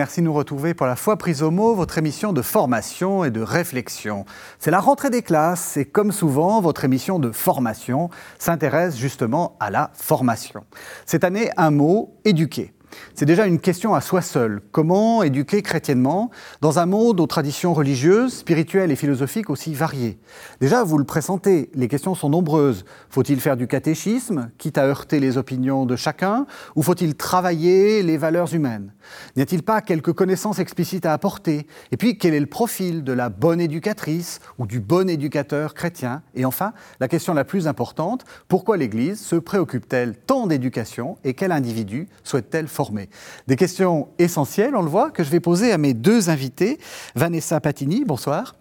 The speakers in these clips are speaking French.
Merci de nous retrouver pour la fois prise au mot, votre émission de formation et de réflexion. C'est la rentrée des classes et comme souvent, votre émission de formation s'intéresse justement à la formation. Cette année, un mot, éduquer. C'est déjà une question à soi seul. Comment éduquer chrétiennement dans un monde aux traditions religieuses, spirituelles et philosophiques aussi variées? Déjà, vous le pressentez, les questions sont nombreuses. Faut-il faire du catéchisme, quitte à heurter les opinions de chacun, ou faut-il travailler les valeurs humaines? N'y a-t-il pas quelques connaissances explicites à apporter? Et puis, quel est le profil de la bonne éducatrice ou du bon éducateur chrétien? Et enfin, la question la plus importante, pourquoi l'Église se préoccupe-t-elle tant d'éducation et quel individu souhaite-t-elle des questions essentielles, on le voit, que je vais poser à mes deux invités. Vanessa Patini, bonsoir.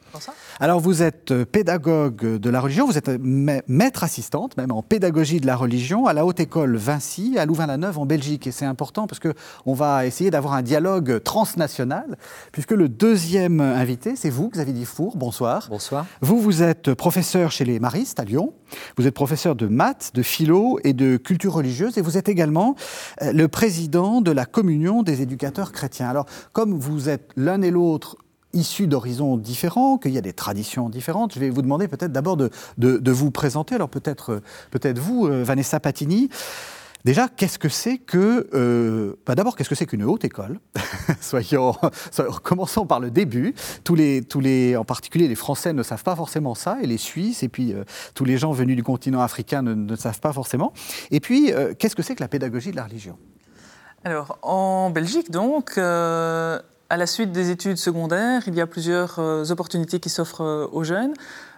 Alors vous êtes euh, pédagogue de la religion, vous êtes euh, maître assistante même en pédagogie de la religion à la Haute École Vinci à Louvain-la-Neuve en Belgique. Et c'est important parce qu'on va essayer d'avoir un dialogue transnational puisque le deuxième invité, c'est vous, Xavier Difour. Bonsoir. Bonsoir. Vous, vous êtes professeur chez les Maristes à Lyon. Vous êtes professeur de maths, de philo et de culture religieuse et vous êtes également euh, le président de la communion des éducateurs chrétiens. Alors, comme vous êtes l'un et l'autre issus d'horizons différents, qu'il y a des traditions différentes. Je vais vous demander peut-être d'abord de, vous présenter. Alors peut-être peut vous, euh, Vanessa Patini. Déjà, qu'est-ce que c'est que... Euh, bah, d'abord, qu'est-ce que c'est qu'une haute école? Soyons, Commençons par le début. Tous les, tous les, en particulier les Français ne savent pas forcément ça, et les Suisses, et puis euh, tous les gens venus du continent africain ne, savent pas forcément. Et puis, qu'est-ce que c'est que la pédagogie de la religion? Alors, en Belgique, donc, à la suite des études secondaires, il y a plusieurs euh, opportunités qui s'offrent euh, aux jeunes,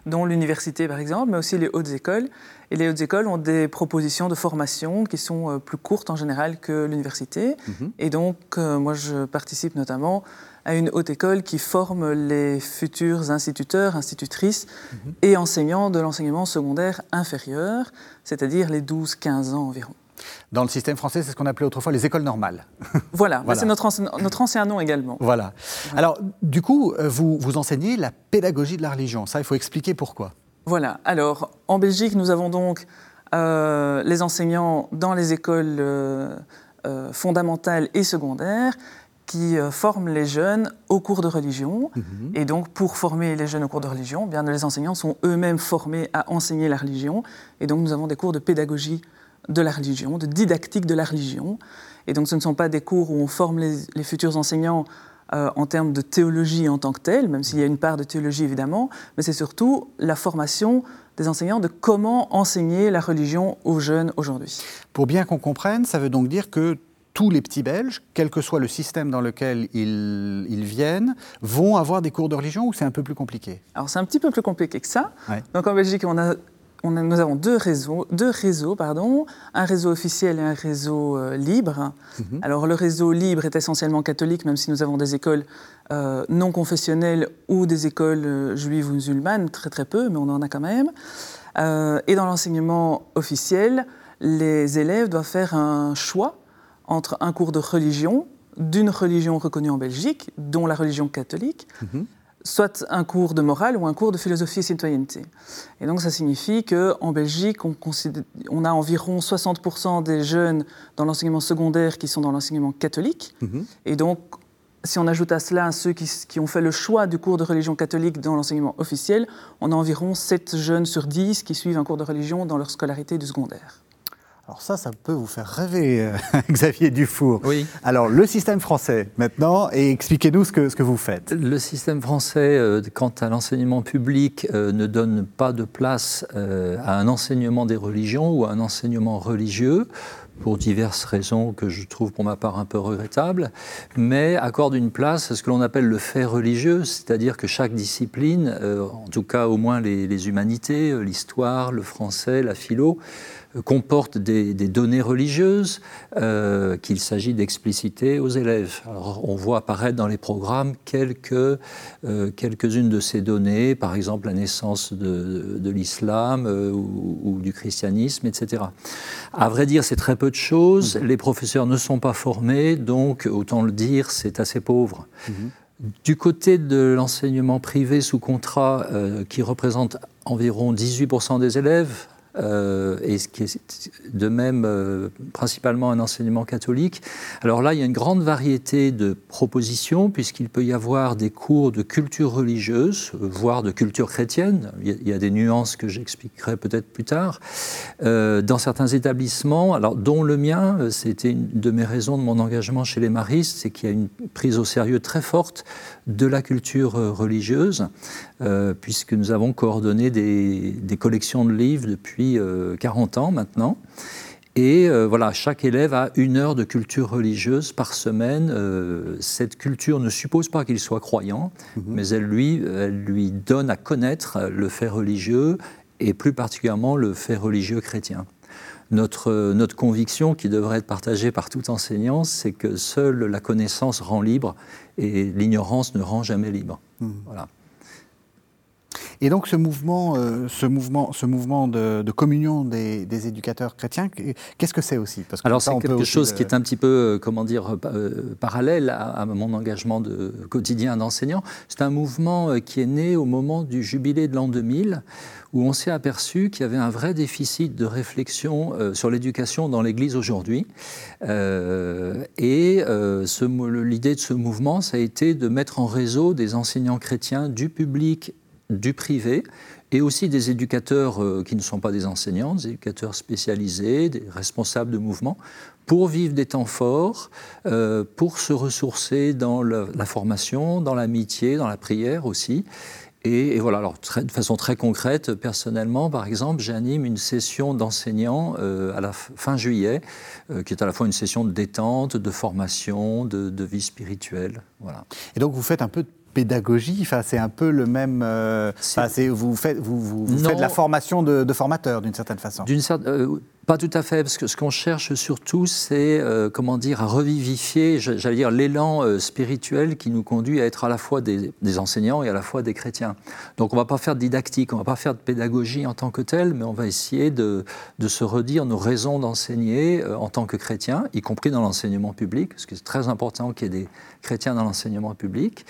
dont l'université par exemple, mais aussi les hautes écoles. Et les hautes écoles ont des propositions de formation qui sont euh, plus courtes en général que l'université. Mhm. Et donc, moi, je participe notamment à une haute école qui forme les futurs instituteurs, institutrices mhm. et enseignants de l'enseignement secondaire inférieur, c'est-à-dire les 12-15 ans environ. Dans le système français, c'est ce qu'on appelait autrefois les écoles normales. Voilà, c'est notre, notre, ancien nom également. Voilà. Alors, du coup, euh, vous, vous enseignez la pédagogie de la religion. Ça, il faut expliquer pourquoi. Voilà. Alors, en Belgique, nous avons donc euh, les enseignants dans les écoles euh, fondamentales et secondaires qui forment les jeunes au cours de religion. Mhm. Et donc, pour former les jeunes au cours de religion, bien, les enseignants sont eux-mêmes formés à enseigner la religion. Et donc, nous avons des cours de pédagogie de la religion, de didactique de la religion. Et donc ce ne sont pas des cours où on forme les, futurs enseignants euh, en termes de théologie en tant que telle, même s'il y a une part de théologie évidemment, mais c'est surtout la formation des enseignants de comment enseigner la religion aux jeunes aujourd'hui. Pour bien qu'on comprenne, ça veut donc dire que tous les petits Belges, quel que soit le système dans lequel ils, viennent, vont avoir des cours de religion ou c'est un peu plus compliqué? Alors c'est un petit peu plus compliqué que ça. Donc en Belgique, on a nous avons deux réseaux, deux réseaux pardon, un réseau officiel et un réseau euh, libre. Mhm. Alors le réseau libre est essentiellement catholique, même si nous avons des écoles euh, non confessionnelles ou des écoles euh, juives ou musulmanes, très très peu, mais on en a quand même. et dans l'enseignement officiel, les élèves doivent faire un choix entre un cours de religion, d'une religion reconnue en Belgique, dont la religion catholique, mhm soit un cours de morale ou un cours de philosophie et citoyenneté. Et donc ça signifie qu'en Belgique, on, on, a environ 60% des jeunes dans l'enseignement secondaire qui sont dans l'enseignement catholique. Mhm. Et donc, si on ajoute à cela ceux qui, qui, ont fait le choix du cours de religion catholique dans l'enseignement officiel, on a environ 7 jeunes sur 10 qui suivent un cours de religion dans leur scolarité du secondaire. Alors ça, ça peut vous faire rêver, euh, Xavier Dufour. Oui. Alors le système français maintenant, et expliquez-nous ce que, ce que vous faites. Le système français, euh, quant à l'enseignement public, euh, ne donne pas de place à un enseignement des religions ou à un enseignement religieux pour diverses raisons que je trouve pour ma part un peu regrettables, mais accorde une place à ce que l'on appelle le fait religieux, c'est-à-dire que chaque discipline, en tout cas au moins les, les humanités, l'histoire, le français, la philo, comporte des, données religieuses euh, qu'il s'agit d'expliciter aux élèves. Alors, on voit apparaître dans les programmes quelques, euh, quelques-unes de ces données, par exemple la naissance de, l'islam euh, ou, du christianisme, etc. À vrai dire, c'est très peu de choses. Mhm. Les professeurs ne sont pas formés, donc autant le dire, c'est assez pauvre. Mhm. Du côté de l'enseignement privé sous contrat, qui représente environ 18% des élèves, euh, et ce qui est de même euh, principalement un enseignement catholique. Alors là, il y a une grande variété de propositions, puisqu'il peut y avoir des cours de culture religieuse, voire de culture chrétienne. Il y a, des nuances que j'expliquerai peut-être plus tard. Euh, dans certains établissements, alors dont le mien, c'était une de mes raisons de mon engagement chez les maristes, c'est qu'il y a une prise au sérieux très forte de la culture religieuse, puisque nous avons coordonné des, des collections de livres depuis 40 euh, ans maintenant. Et euh, voilà, chaque élève a une heure de culture religieuse par semaine. Euh, cette culture ne suppose pas qu'il soit croyant, mhm. mais elle lui, elle lui donne à connaître le fait religieux et plus particulièrement le fait religieux chrétien. Notre, notre conviction, qui devrait être partagée par tout enseignant, c'est que seule la connaissance rend libre et l'ignorance ne rend jamais libre. Mhm. Voilà. Et donc ce mouvement, euh, ce mouvement, ce mouvement de, communion des, éducateurs chrétiens, qu'est-ce que c'est aussi? Parce que Alors c'est quelque chose qui est un petit peu, euh, comment dire, euh, parallèle à, mon engagement de, quotidien d'enseignant. C'est un mouvement qui est né au moment du jubilé de l'an 2000 où on s'est aperçu qu'il y avait un vrai déficit de réflexion sur l'éducation dans l'Église aujourd'hui. et l'idée de ce mouvement, ça a été de mettre en réseau des enseignants chrétiens du public du privé et aussi des éducateurs euh, qui ne sont pas des enseignants, des éducateurs spécialisés, des responsables de mouvements, pour vivre des temps forts, euh, pour se ressourcer dans la formation, dans l'amitié, dans la prière aussi. Et, voilà, alors de façon très concrète, personnellement, par exemple, j'anime une session d'enseignants euh, à la fin juillet, qui est à la fois une session de détente, de formation, de, vie spirituelle. Voilà. Et donc vous faites un peu de pédagogie enfin, C'est un peu le même. Euh, vous faites, vous, vous, faites la formation de, de formateur d'une certaine façon. D'une certaine, euh, pas tout à fait, parce que ce qu'on cherche surtout, c'est euh, comment dire, à revivifier, j'allais dire, l'élan euh, spirituel qui nous conduit à être à la fois des, enseignants et à la fois des chrétiens. Donc on ne va pas faire de didactique, on ne va pas faire de pédagogie en tant que telle, mais on va essayer de, se redire nos raisons d'enseigner euh, en tant que chrétiens, y compris dans l'enseignement public, parce que c'est très important qu'il y ait des chrétiens dans l'enseignement public,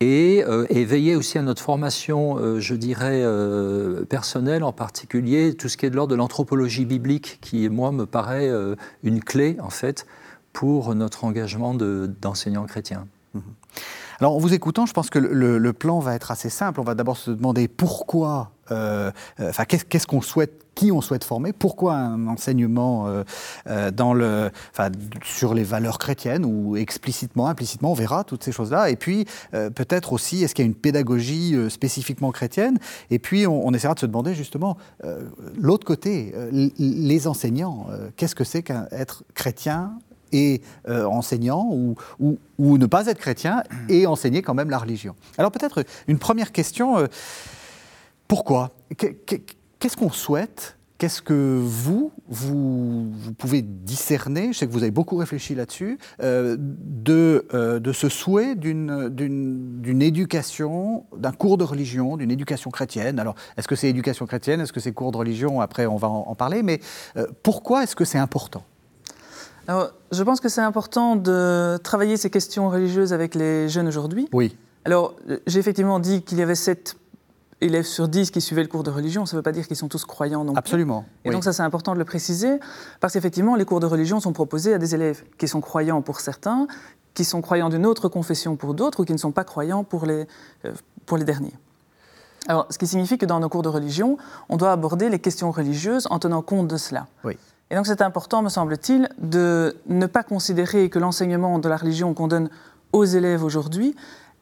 et, et, veiller aussi à notre formation, je dirais, personnelle, en particulier tout ce qui est de l'ordre de l'anthropologie biblique qui, moi, me paraît euh, une clé, en fait, pour notre engagement d'enseignants chrétiens. Mhm. Alors, en vous écoutant, je pense que le, plan va être assez simple. On va d'abord se demander pourquoi, euh, euh, enfin, qu'est-ce qu'on souhaite, qui on souhaite former, pourquoi un enseignement euh, sur les valeurs chrétiennes ou explicitement, implicitement, on verra toutes ces choses-là. Et puis, peut-être aussi, est-ce qu'il y a une pédagogie spécifiquement chrétienne? Et puis, on, essaiera de se demander justement, l'autre côté, les enseignants, qu'est-ce que c'est qu'être chrétien et euh, enseignant ou, ne pas être chrétien et enseigner quand même la religion. Alors peut-être une première question, euh, pourquoi? Qu'est-ce qu'on souhaite? Qu'est-ce que vous, vous, pouvez discerner, je sais que vous avez beaucoup réfléchi là-dessus, euh, de ce souhait d'une éducation, d'un cours de religion, d'une éducation chrétienne. Alors, est-ce que c'est éducation chrétienne? Est-ce que c'est cours de religion? Après, on va en parler. Mais pourquoi est-ce que c'est important? Alors, je pense que c'est important de travailler ces questions religieuses avec les jeunes aujourd'hui. Oui. Alors, j'ai effectivement dit qu'il y avait 7 élèves sur 10 qui suivaient le cours de religion. Ça ne veut pas dire qu'ils sont tous croyants non plus. Absolument. Et donc, ça, c'est important de le préciser, parce qu'effectivement, les cours de religion sont proposés à des élèves qui sont croyants pour certains, qui sont croyants d'une autre confession pour d'autres, ou qui ne sont pas croyants pour les, euh, pour les derniers. Alors, ce qui signifie que dans nos cours de religion, on doit aborder les questions religieuses en tenant compte de cela. Oui. Et donc c'est important, me semble-t-il, de ne pas considérer que l'enseignement de la religion qu'on donne aux élèves aujourd'hui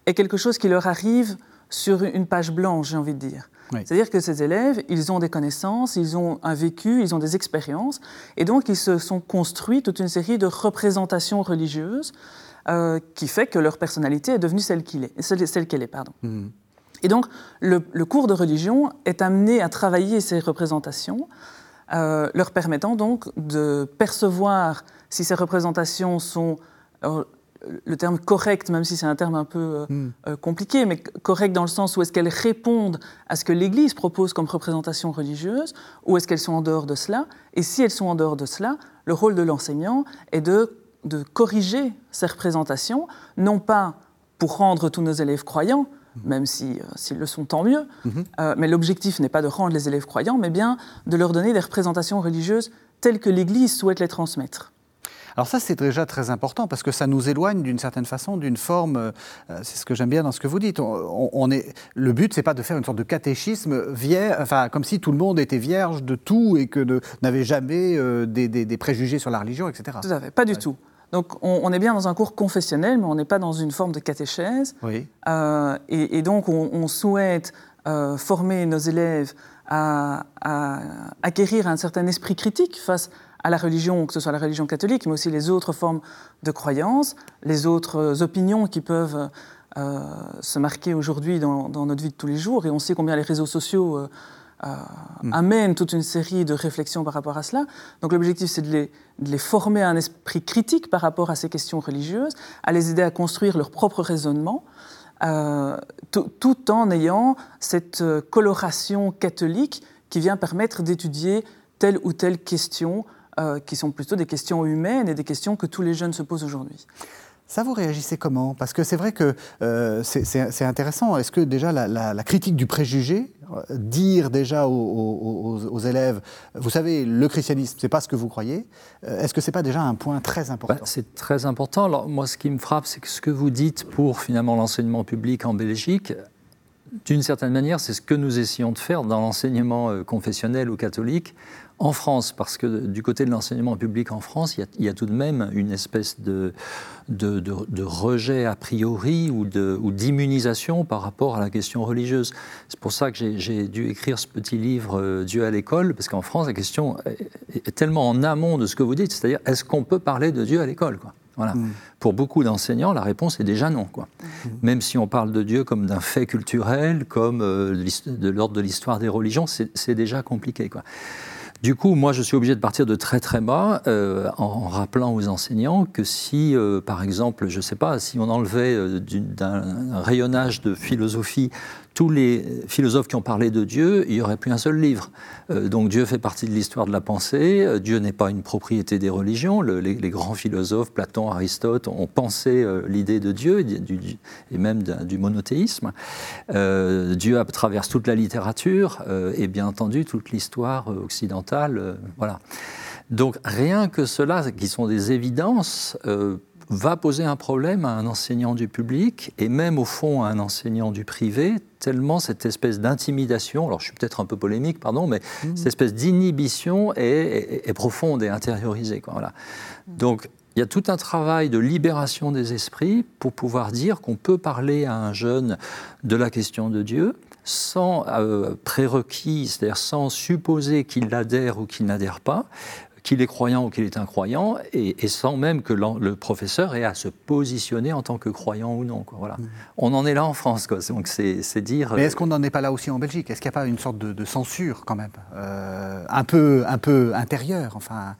est quelque chose qui leur arrive sur une page blanche, j'ai envie de dire. C'est-à-dire que ces élèves, ils ont des connaissances, ils ont un vécu, ils ont des expériences, et donc ils se sont construits toute une série de représentations religieuses euh, qui fait que leur personnalité est devenue celle qu'elle est. Celle, qu'elle est pardon. Mhm. Et donc le, le, cours de religion est amené à travailler ces représentations euh, leur permettant donc de percevoir si ces représentations sont, le terme correct, même si c'est un terme un peu euh, hmm. euh, compliqué, mais correct dans le sens où est-ce qu'elles répondent à ce que l'Église propose comme représentation religieuse, ou est-ce qu'elles sont en dehors de cela Et si elles sont en dehors de cela, le rôle de l'enseignant est de, de corriger ces représentations, non pas pour rendre tous nos élèves croyants, même s'ils si, le sont, tant mieux. Mhm. mais l'objectif n'est pas de rendre les élèves croyants, mais bien de leur donner des représentations religieuses telles que l'Église souhaite les transmettre. Alors ça, c'est déjà très important parce que ça nous éloigne d'une certaine façon d'une forme, euh, c'est ce que j'aime bien dans ce que vous dites, on, est, le but, c'est pas de faire une sorte de catéchisme vierge, enfin, comme si tout le monde était vierge de tout et que n'avait jamais euh, des, préjugés sur la religion, etc. Tout à fait, pas du tout. Donc on, est bien dans un cours confessionnel, mais on n'est pas dans une forme de catéchèse. Oui. Euh, et, donc on, souhaite former nos élèves à, à, acquérir un certain esprit critique face à la religion, que ce soit la religion catholique, mais aussi les autres formes de croyances, les autres opinions qui peuvent euh, se marquer aujourd'hui dans, notre vie de tous les jours. Et on sait combien les réseaux sociaux euh, euh, mm. amènent toute une série de réflexions par rapport à cela. Donc l'objectif, c'est de les, de les, former à un esprit critique par rapport à ces questions religieuses, à les aider à construire leur propre raisonnement. tout en ayant cette coloration catholique qui vient permettre d'étudier telle ou telle question euh, qui sont plutôt des questions humaines et des questions que tous les jeunes se posent aujourd'hui. Ça, vous réagissez comment? Parce que c'est vrai que euh, c'est intéressant. Est-ce que déjà la, critique du préjugé, euh, dire déjà aux, élèves, vous savez, le christianisme, c'est pas ce que vous croyez, est-ce que c'est pas déjà un point très important? Bah, C'est très important. Alors moi, ce qui me frappe, c'est que ce que vous dites pour finalement l'enseignement public en Belgique, d'une certaine manière, c'est ce que nous essayons de faire dans l'enseignement confessionnel ou catholique en France, parce que du côté de l'enseignement public en France, il y, a, tout de même une espèce de, de, rejet a priori ou d'immunisation par rapport à la question religieuse. C'est pour ça que j'ai dû écrire ce petit livre euh, Dieu à l'école, parce qu'en France, la question est, tellement en amont de ce que vous dites, c'est-à-dire est-ce qu'on peut parler de Dieu à l'école voilà. Mm. Pour beaucoup d'enseignants, la réponse est déjà non. Quoi. Mm. Même si on parle de Dieu comme d'un fait culturel, comme euh, de l'ordre de l'histoire des religions, c'est déjà compliqué. Quoi. Du coup, moi, je suis obligé de partir de très très bas euh, en, rappelant aux enseignants que si, euh, par exemple, je ne sais pas, si on enlevait euh, d'un rayonnage de philosophie tous les philosophes qui ont parlé de Dieu, il n'y aurait plus un seul livre. Euh, donc Dieu fait partie de l'histoire de la pensée, euh, Dieu n'est pas une propriété des religions, les, grands philosophes, Platon, Aristote, ont pensé euh, l'idée de Dieu et, même du monothéisme. Dieu traverse toute la littérature et bien entendu toute l'histoire occidentale. voilà. Donc rien que cela, qui sont des évidences, va poser un problème à un enseignant du public et même au fond à un enseignant du privé, tellement cette espèce d'intimidation, alors je suis peut-être un peu polémique, pardon, mais mmh. cette espèce d'inhibition est, profonde et intériorisée. Quoi, voilà. Donc il y a tout un travail de libération des esprits pour pouvoir dire qu'on peut parler à un jeune de la question de Dieu sans euh, prérequis, c'est-à-dire sans supposer qu'il adhère ou qu'il n'adhère pas, qu'il est croyant ou qu'il est incroyant, et, sans même que le professeur ait à se positionner en tant que croyant ou non. Voilà. Mm. On en est là en France, quoi. donc c'est dire. Mais est-ce qu'on n'en est pas là aussi en Belgique? Est-ce qu'il n'y a pas une sorte de, censure quand même, euh, un peu, un peu intérieure, enfin?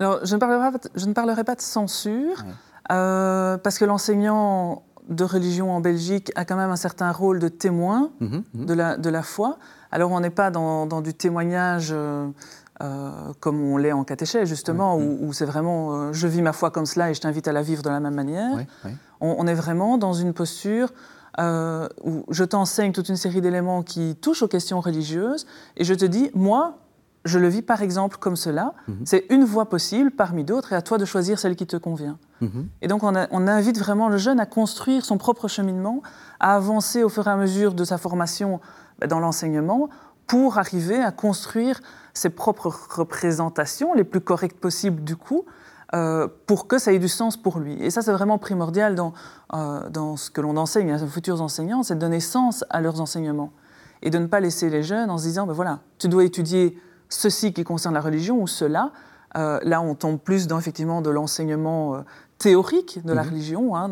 Alors, je ne parlerai pas, je ne parlerai pas de censure, euh, parce que l'enseignant de religion en Belgique a quand même un certain rôle de témoin mm-hmm, mm-hmm. De, la, de la foi. Alors on n'est pas dans, du témoignage euh, euh, comme on l'est en catéchèse, justement, où, c'est vraiment euh, je vis ma foi comme cela et je t'invite à la vivre de la même manière. On, est vraiment dans une posture euh, où je t'enseigne toute une série d'éléments qui touchent aux questions religieuses et je te dis, moi, je le vis par exemple comme cela. Mhm. C'est une voie possible parmi d'autres et à toi de choisir celle qui te convient. Mhm. Et donc on, on, invite vraiment le jeune à construire son propre cheminement, à avancer au fur et à mesure de sa formation bah, dans l'enseignement pour arriver à construire ses propres représentations les plus correctes possibles du coup, euh, pour que ça ait du sens pour lui. Et ça, c'est vraiment primordial dans, euh, dans ce que l'on enseigne à nos futurs enseignants, c'est de donner sens à leurs enseignements. Et de ne pas laisser les jeunes en se disant, ben voilà, tu dois étudier ceci qui concerne la religion ou cela. Euh, là, on tombe plus dans effectivement de l'enseignement théorique de la mhm. religion. Hein,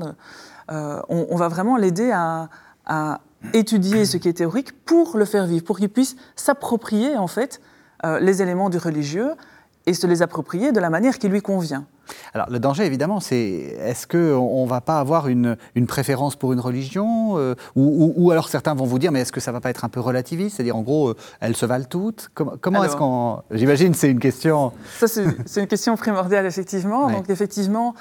on, on, va vraiment l'aider à, à étudier ce qui est théorique pour le faire vivre, pour qu'il puisse s'approprier en fait les éléments du religieux et se les approprier de la manière qui lui convient. Alors le danger, évidemment, c'est est-ce qu'on ne va pas avoir une, préférence pour une religion euh, ou, alors certains vont vous dire, mais est-ce que ça ne va pas être un peu relativiste? C'est-à-dire, en gros, euh, elles se valent toutes? Comment, est-ce qu'on... J'imagine c'est une question... Ça, c'est une question primordiale, effectivement. Donc, effectivement,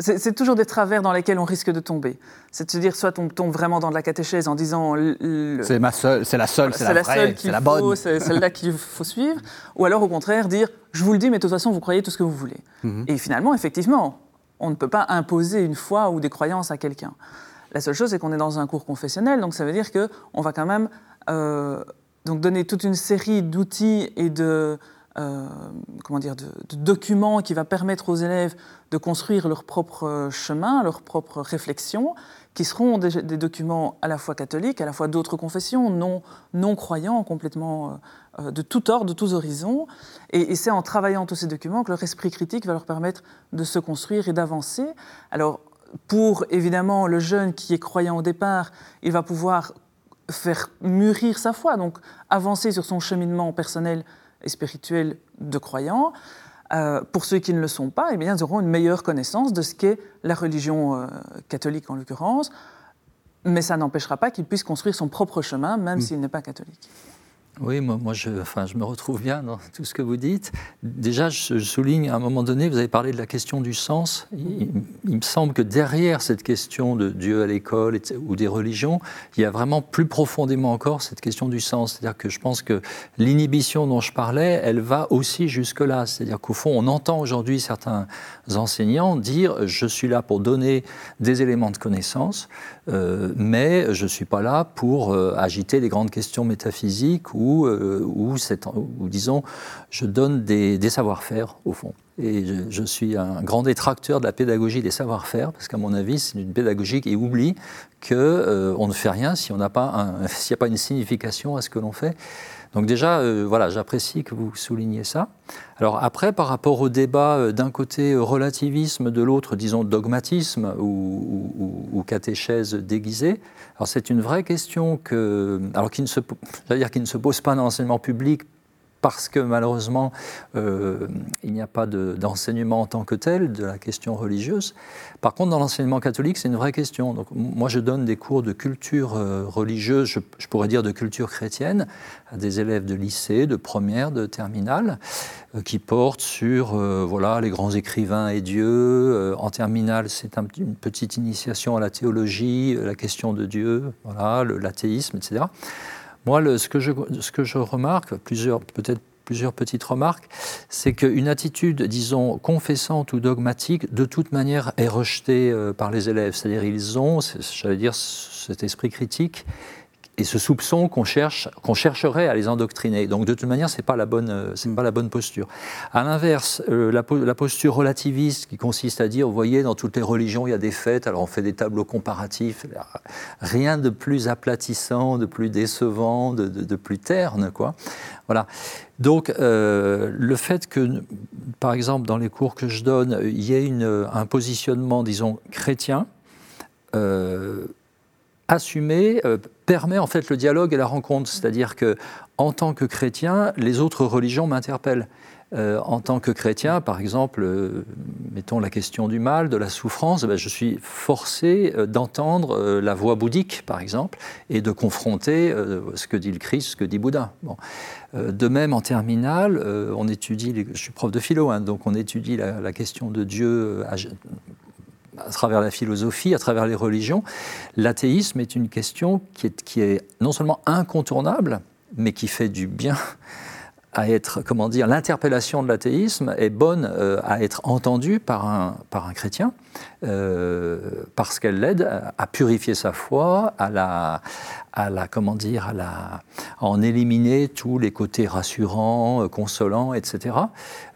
c'est toujours des travers dans lesquels on risque de tomber. C'est de se dire, soit on tombe vraiment dans de la catéchèse en disant. C'est la seule, c'est la seule, c'est la, vraie, c'est la bonne. C'est celle-là qu'il faut suivre. Ou alors, au contraire, dire, je vous le dis, mais de toute façon, vous croyez tout ce que vous voulez. Mhm. Et finalement, effectivement, on ne peut pas imposer une foi ou des croyances à quelqu'un. La seule chose, c'est qu'on est dans un cours confessionnel, donc ça veut dire qu'on va quand même euh, donc donner toute une série d'outils et de, euh, comment dire, de, documents qui va permettre aux élèves de construire leur propre chemin, leur propre réflexion, qui seront des, documents à la fois catholiques, à la fois d'autres confessions, non, non croyants, complètement euh, de tout ordre, de tous horizons. Et, c'est en travaillant tous ces documents que leur esprit critique va leur permettre de se construire et d'avancer. Alors, pour évidemment le jeune qui est croyant au départ, il va pouvoir faire mûrir sa foi, donc avancer sur son cheminement personnel et spirituels de croyants. Euh, pour ceux qui ne le sont pas, eh bien, ils auront une meilleure connaissance de ce qu'est la religion euh, catholique en l'occurrence, mais ça n'empêchera pas qu'il puisse construire son propre chemin, même mm. s'il n'est pas catholique. Oui, moi, je, enfin, je me retrouve bien dans tout ce que vous dites. Déjà, je souligne à un moment donné, vous avez parlé de la question du sens. Il, me semble que derrière cette question de Dieu à l'école ou des religions, il y a vraiment plus profondément encore cette question du sens. C'est-à-dire que je pense que l'inhibition dont je parlais, elle va aussi jusque-là. C'est-à-dire qu'au fond, on entend aujourd'hui certains enseignants dire je suis là pour donner des éléments de connaissance, euh, mais je ne suis pas là pour euh, agiter les grandes questions métaphysiques ou euh, ou, disons, je donne des, savoir-faire, au fond. Et je, suis un grand détracteur de la pédagogie des savoir-faire, parce qu'à mon avis, c'est une pédagogie qui oublie qu'on euh, ne fait rien s'il n'y a pas une signification à ce que l'on fait. Donc déjà, euh, voilà, j'apprécie que vous souligniez ça. Alors après, par rapport au débat d'un côté relativisme, de l'autre, disons dogmatisme ou, catéchèse déguisée, alors c'est une vraie question que, alors qui ne se, dire qui ne se pose pas dans l'enseignement public parce que malheureusement, euh, il n'y a pas d'enseignement en tant que tel de la question religieuse. Par contre, dans l'enseignement catholique, c'est une vraie question. Donc, moi, je donne des cours de culture euh, religieuse, je, pourrais dire de culture chrétienne, à des élèves de lycée, de première, de terminale, euh, qui portent sur voilà, les grands écrivains et Dieu. en terminale, c'est une petite initiation à la théologie, la question de Dieu, voilà, l'athéisme, etc. Moi, ce, que je, remarque, plusieurs, peut-être plusieurs petites remarques, c'est qu'une attitude, disons, confessante ou dogmatique, de toute manière, est rejetée euh, par les élèves. C'est-à-dire, ils ont, j'allais dire, cet esprit critique et ce soupçon qu'on cherche, qu'on chercherait à les endoctriner. Donc de toute manière, c'est pas la bonne, euh, c'est pas la bonne posture. À l'inverse, euh, la, la, posture relativiste qui consiste à dire, vous voyez, dans toutes les religions, il y a des fêtes, alors on fait des tableaux comparatifs, rien de plus aplatissant, de plus décevant, de, de, plus terne, quoi. Voilà. Donc euh, le fait que, par exemple, dans les cours que je donne, il y ait une, un positionnement, disons, chrétien. Euh, assumer euh, permet en fait le dialogue et la rencontre. C'est-à-dire que en tant que chrétien, les autres religions m'interpellent. Euh, en tant que chrétien, par exemple, euh, mettons la question du mal, de la souffrance, ben, je suis forcé d'entendre la voix bouddhique, par exemple, et de confronter ce que dit le Christ, ce que dit Bouddha. De même, en terminale, on étudie, je suis prof de philo, hein, donc on étudie la question de Dieu à travers la philosophie, à travers les religions, l'athéisme est une question qui est, non seulement incontournable, mais qui fait du bien à être, comment dire, l'interpellation de l'athéisme est bonne euh, à être entendue par un, par un chrétien, euh, parce qu'elle l'aide à, purifier sa foi, à la, à la, comment dire, à, la, en éliminer tous les côtés rassurants, euh, consolants, etc.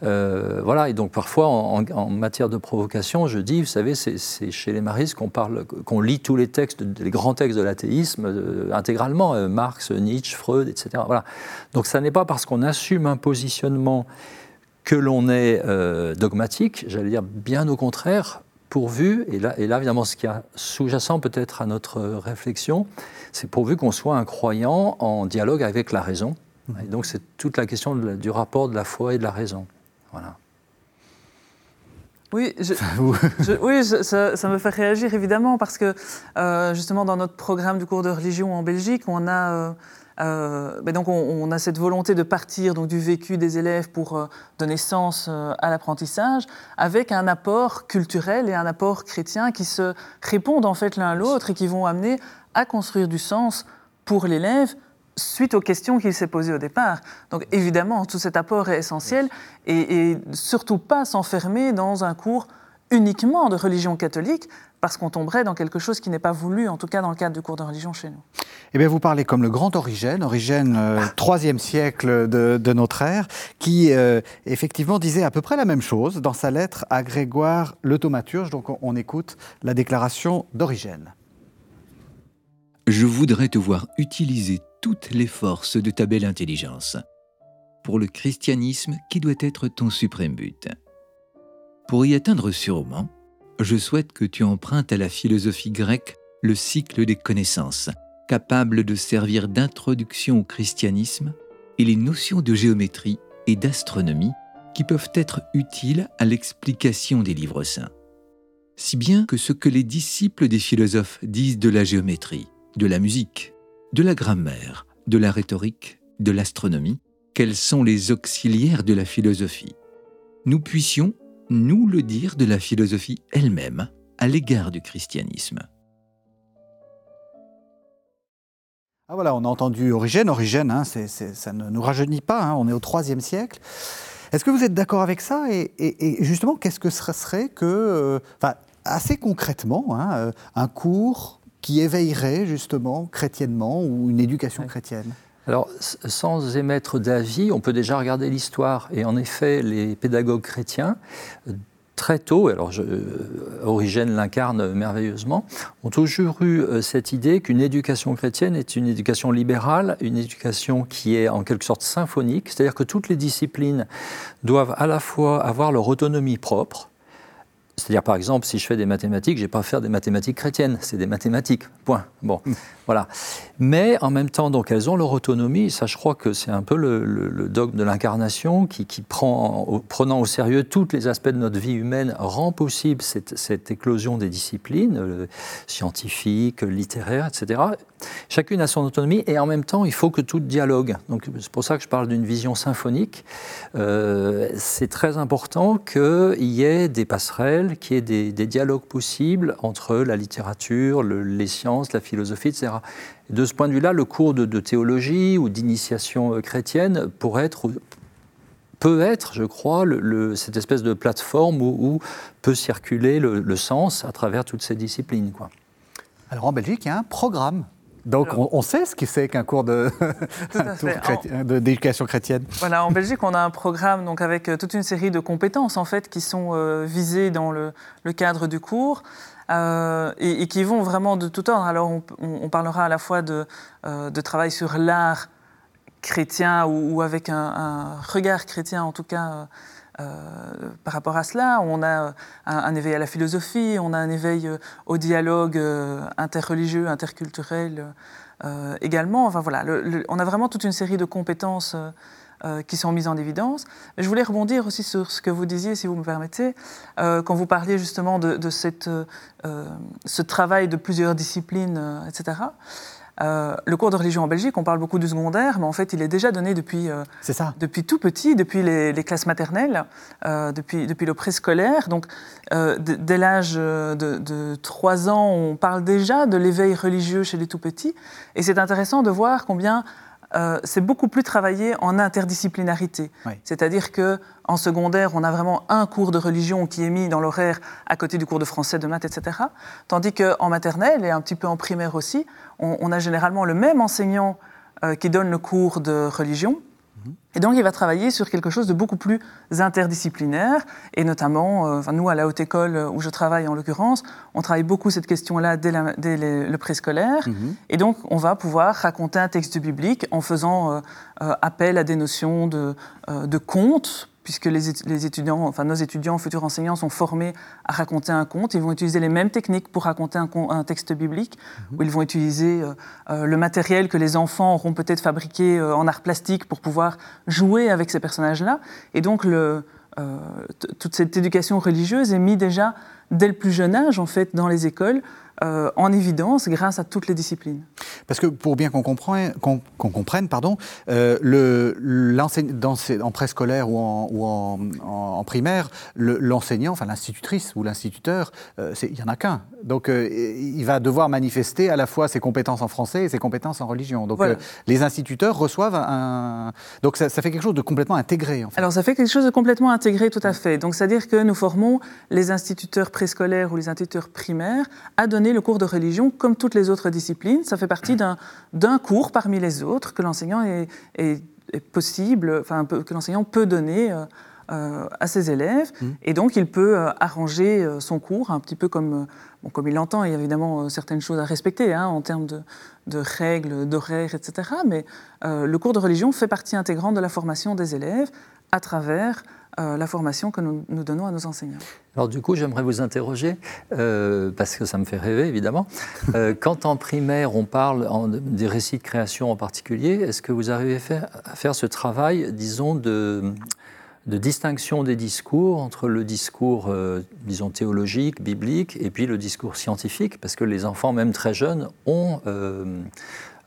voilà, et donc parfois en, matière de provocation, je dis, vous savez, c'est chez les maristes qu'on parle, qu'on lit tous les textes, les grands textes de l'athéisme intégralement, Marx, Nietzsche, Freud, etc. Voilà. Donc ça n'est pas parce qu'on assume un positionnement que l'on est dogmatique, j'allais dire bien au contraire, pourvu, et là, et là évidemment ce qui est sous-jacent peut-être à notre réflexion, c'est pourvu qu'on soit un croyant en dialogue avec la raison. Et donc c'est toute la question du rapport de la foi et de la raison. Voilà. Oui, oui ça, me fait réagir évidemment parce que justement dans notre programme du cours de religion en Belgique, on a euh, ben donc on, a cette volonté de partir donc, du vécu des élèves pour euh, donner sens euh, à l'apprentissage, avec un apport culturel et un apport chrétien qui se répondent en fait l'un à l'autre et qui vont amener à construire du sens pour l'élève suite aux questions qu'il s'est posées au départ. Donc évidemment, tout cet apport est essentiel et, et surtout pas s'enfermer dans un cours uniquement de religion catholique, parce qu'on tomberait dans quelque chose qui n'est pas voulu, en tout cas dans le cadre du cours de religion chez nous. Eh bien, vous parlez comme le grand Origène, Origène, euh, troisième siècle de, notre ère, qui euh, effectivement disait à peu près la même chose dans sa lettre à Grégoire le Thaumaturge. Donc on, écoute la déclaration d'Origène. Je voudrais te voir utiliser toutes les forces de ta belle intelligence pour le christianisme qui doit être ton suprême but. Pour y atteindre sûrement, je souhaite que tu empruntes à la philosophie grecque le cycle des connaissances, capable de servir d'introduction au christianisme, et les notions de géométrie et d'astronomie qui peuvent être utiles à l'explication des livres saints. Si bien que ce que les disciples des philosophes disent de la géométrie, de la musique, de la grammaire, de la rhétorique, de l'astronomie, quels sont les auxiliaires de la philosophie, nous puissions nous le dire de la philosophie elle-même à l'égard du christianisme. Ah voilà, on a entendu Origène. Origène, hein, ça ne nous rajeunit pas, hein, on est au IIIe siècle. Est-ce que vous êtes d'accord avec ça? Et, justement, qu'est-ce que ce serait que, euh, enfin, assez concrètement, hein, euh, un cours qui éveillerait justement chrétiennement ou une éducation chrétienne? Alors, sans émettre d'avis, on peut déjà regarder l'histoire. Et en effet, les pédagogues chrétiens, très tôt, alors je, euh, Origène l'incarne merveilleusement, ont toujours eu euh, cette idée qu'une éducation chrétienne est une éducation libérale, une éducation qui est en quelque sorte symphonique, c'est-à-dire que toutes les disciplines doivent à la fois avoir leur autonomie propre, c'est-à-dire, par exemple, si je fais des mathématiques, je n'ai pas à faire des mathématiques chrétiennes, c'est des mathématiques, point. Bon, voilà. Mais en même temps, donc, elles ont leur autonomie, ça, je crois que c'est un peu le, dogme de l'incarnation qui, prend, prenant au sérieux tous les aspects de notre vie humaine, rend possible cette, éclosion des disciplines, euh, scientifiques, littéraires, etc. Chacune a son autonomie et en même temps, il faut que tout dialogue. Donc, c'est pour ça que je parle d'une vision symphonique. Euh, c'est très important qu'il y ait des passerelles, qu'il y ait des, dialogues possibles entre la littérature, les sciences, la philosophie, etc. de ce point de vue-là, le cours de, théologie ou d'initiation euh, chrétienne pourrait être peut être, je crois, cette espèce de plateforme où, peut circuler le, sens à travers toutes ces disciplines. Quoi. Alors en Belgique, il y a un programme donc on, sait ce que c'est qu'un cours d'éducation chrétienne. Voilà, en Belgique, on a un programme donc avec euh, toute une série de compétences en fait qui sont euh, visées dans le, cadre du cours. Euh, et, qui vont vraiment de tout ordre. Alors, on, parlera à la fois de, de travail sur l'art chrétien ou, avec un, regard chrétien, en tout cas, euh, par rapport à cela. On a un, éveil à la philosophie, on a un éveil euh, au dialogue euh, interreligieux, interculturel également. Enfin voilà, on a vraiment toute une série de compétences. Qui sont mises en évidence. Mais je voulais rebondir aussi sur ce que vous disiez, si vous me permettez, quand vous parliez justement de, de cette, ce travail de plusieurs disciplines, etc. Euh, le cours de religion en Belgique, on parle beaucoup du secondaire, mais en fait, il est déjà donné depuis, euh, depuis tout petit, depuis les, classes maternelles, euh, depuis, depuis le préscolaire. Donc, dès l'âge de, de, 3 ans, on parle déjà de l'éveil religieux chez les tout petits. Et c'est intéressant de voir combien euh, c'est beaucoup plus travaillé en interdisciplinarité. C'est-à-dire que en secondaire, on a vraiment un cours de religion qui est mis dans l'horaire à côté du cours de français, de maths, etc. Tandis qu'en maternelle et un petit peu en primaire aussi, on, a généralement le même enseignant euh, qui donne le cours de religion et donc, il va travailler sur quelque chose de beaucoup plus interdisciplinaire, et notamment, euh, nous, à la haute école où je travaille en l'occurrence, on travaille beaucoup cette question-là dès, le préscolaire, mhm. et donc on va pouvoir raconter un texte biblique en faisant euh, euh, appel à des notions de, de conte, puisque les, étudiants, enfin nos étudiants, futurs enseignants, sont formés à raconter un conte. Ils vont utiliser les mêmes techniques pour raconter un, texte biblique, mhm. où ils vont utiliser euh, euh, le matériel que les enfants auront peut-être fabriqué euh, en art plastique pour pouvoir jouer avec ces personnages-là. Et donc le, toute cette éducation religieuse est mise déjà dès le plus jeune âge, en fait, dans les écoles, euh, en évidence grâce à toutes les disciplines. Parce que pour bien qu'on comprenne, qu'on, comprenne, pardon, euh, le, dans en préscolaire ou en, ou en, primaire, l'enseignant, enfin l'institutrice ou l'instituteur, euh, il n'y en a qu'un. Donc il va devoir manifester à la fois ses compétences en français et ses compétences en religion. Donc les instituteurs reçoivent un... Donc ça, fait quelque chose de complètement intégré. En fait. Alors ça fait quelque chose de complètement intégré, tout à fait. Donc c'est-à-dire que nous formons les instituteurs préscolaires ou les instituteurs primaires à donner le cours de religion comme toutes les autres disciplines. Ça fait partie d'un cours parmi les autres que l'enseignant est, possible, enfin, que l'enseignant peut donner euh, euh, à ses élèves. Mmh. Et donc, il peut euh, arranger son cours un petit peu comme, comme il l'entend. Il y a évidemment certaines choses à respecter hein, en termes de, de règles, d'horaires, etc. Mais le cours de religion fait partie intégrante de la formation des élèves à travers euh, la formation que nous, donnons à nos enseignants. Alors du coup, j'aimerais vous interroger, euh, parce que ça me fait rêver évidemment. Euh, quand en primaire, on parle des récits de création en particulier, est-ce que vous arrivez à faire, ce travail, disons, de, distinction des discours entre le discours, disons, théologique, biblique, et puis le discours scientifique, parce que les enfants, même très jeunes, ont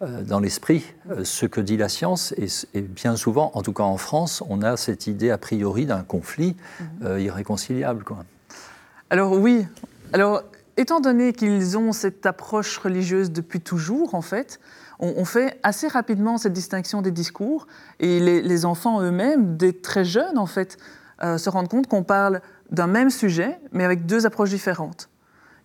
dans l'esprit euh, ce que dit la science. Et, bien souvent, en tout cas en France, on a cette idée a priori d'un conflit mhm. euh, irréconciliable. Quoi. Alors oui. Alors, étant donné qu'ils ont cette approche religieuse depuis toujours, en fait, on, fait assez rapidement cette distinction des discours. Et les, enfants eux-mêmes, des très jeunes, en fait, se rendent compte qu'on parle d'un même sujet, mais avec deux approches différentes.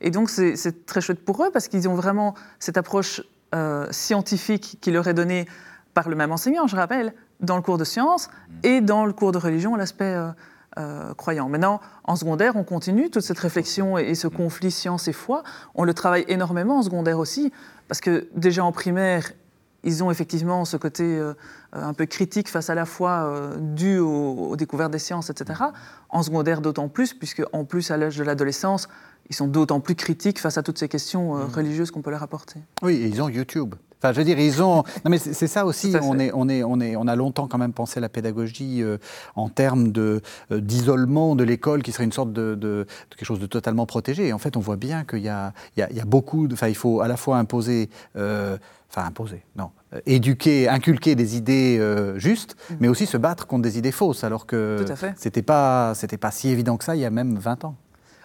Et donc, c'est très chouette pour eux parce qu'ils ont vraiment cette approche euh, scientifique qui leur est donné par le même enseignant, je rappelle, dans le cours de sciences mm. et dans le cours de religion, l'aspect euh, euh, croyant. Maintenant, en secondaire, on continue toute cette réflexion et, ce mm. conflit science et foi. On le travaille énormément en secondaire aussi, parce que déjà en primaire, ils ont effectivement ce côté un peu critique face à la foi dû aux, aux, découvertes des sciences, etc. En secondaire, d'autant plus, puisque en plus, à l'âge de l'adolescence, ils sont d'autant plus critiques face à toutes ces questions euh, mm. religieuses qu'on peut leur apporter. Oui, ils ont YouTube. Enfin, je veux dire, ils ont. Non, mais c'est ça aussi. On, est, on, est, on, est, on a longtemps quand même pensé la pédagogie euh, en termes de euh, d'isolement de l'école, qui serait une sorte de, de, quelque chose de totalement protégé. Et en fait, on voit bien qu'il y a, il y, a, il y a beaucoup. Enfin, il faut à la fois imposer. enfin, imposer, non. éduquer, inculquer des idées justes, mm. mais aussi se battre contre des idées fausses, alors que c'était pas, c'était pas si évident que ça il y a même 20 ans.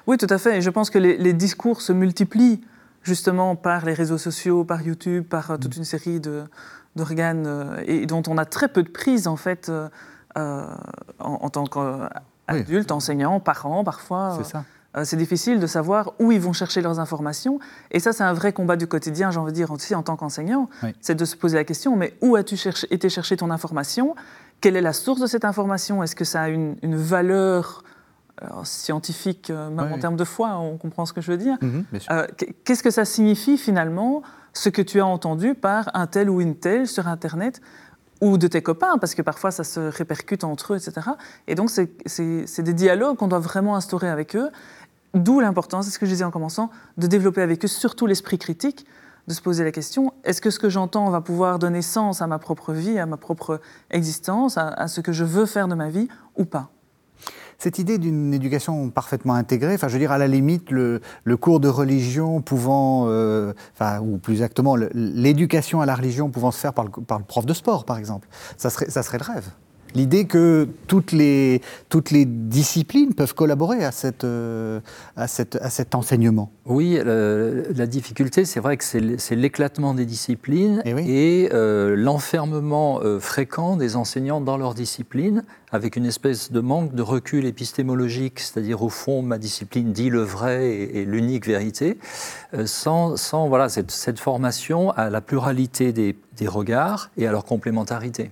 Oui, tout à fait. Et je pense que les, discours se multiplient justement par les réseaux sociaux, par YouTube, par euh, toute mm. une série d'organes euh, et dont on a très peu de prise en fait euh, en, tant qu'adulte, enseignant, parent parfois. C'est ça. c'est difficile de savoir où ils vont chercher leurs informations. Et ça, c'est un vrai combat du quotidien, j'ai envie de dire aussi en tant qu'enseignant. C'est de se poser la question, mais où as-tu été chercher ton information? Quelle est la source de cette information? Est-ce que ça a une, une valeur scientifique, euh, même en termes de foi, on comprend ce que je veux dire. Mhm, euh, qu'est-ce que ça signifie finalement, ce que tu as entendu par un tel ou une telle sur Internet ou de tes copains, parce que parfois ça se répercute entre eux, etc. Et donc c'est des dialogues qu'on doit vraiment instaurer avec eux, d'où l'importance, c'est ce que je disais en commençant, de développer avec eux surtout l'esprit critique, de se poser la question, est-ce que ce que j'entends va pouvoir donner sens à ma propre vie, à ma propre existence, à ce que je veux faire de ma vie, ou pas? Cette idée d'une éducation parfaitement intégrée, enfin, je veux dire, à la limite, le, cours de religion pouvant, euh, enfin, ou plus exactement, l'éducation à la religion pouvant se faire par le, prof de sport, par exemple, ça ça serait le rêve l'idée que toutes les, toutes les disciplines peuvent collaborer à, cette, euh, à, cette, à cet enseignement. Oui, la difficulté, c'est vrai que c'est l'éclatement des disciplines eh et, euh, l'enfermement euh, fréquent des enseignants dans leur discipline, avec une espèce de manque de recul épistémologique, c'est-à-dire au fond, ma discipline dit le vrai et, l'unique vérité, sans, sans, voilà, cette, cette, formation à la pluralité des, des regards et à leur complémentarité.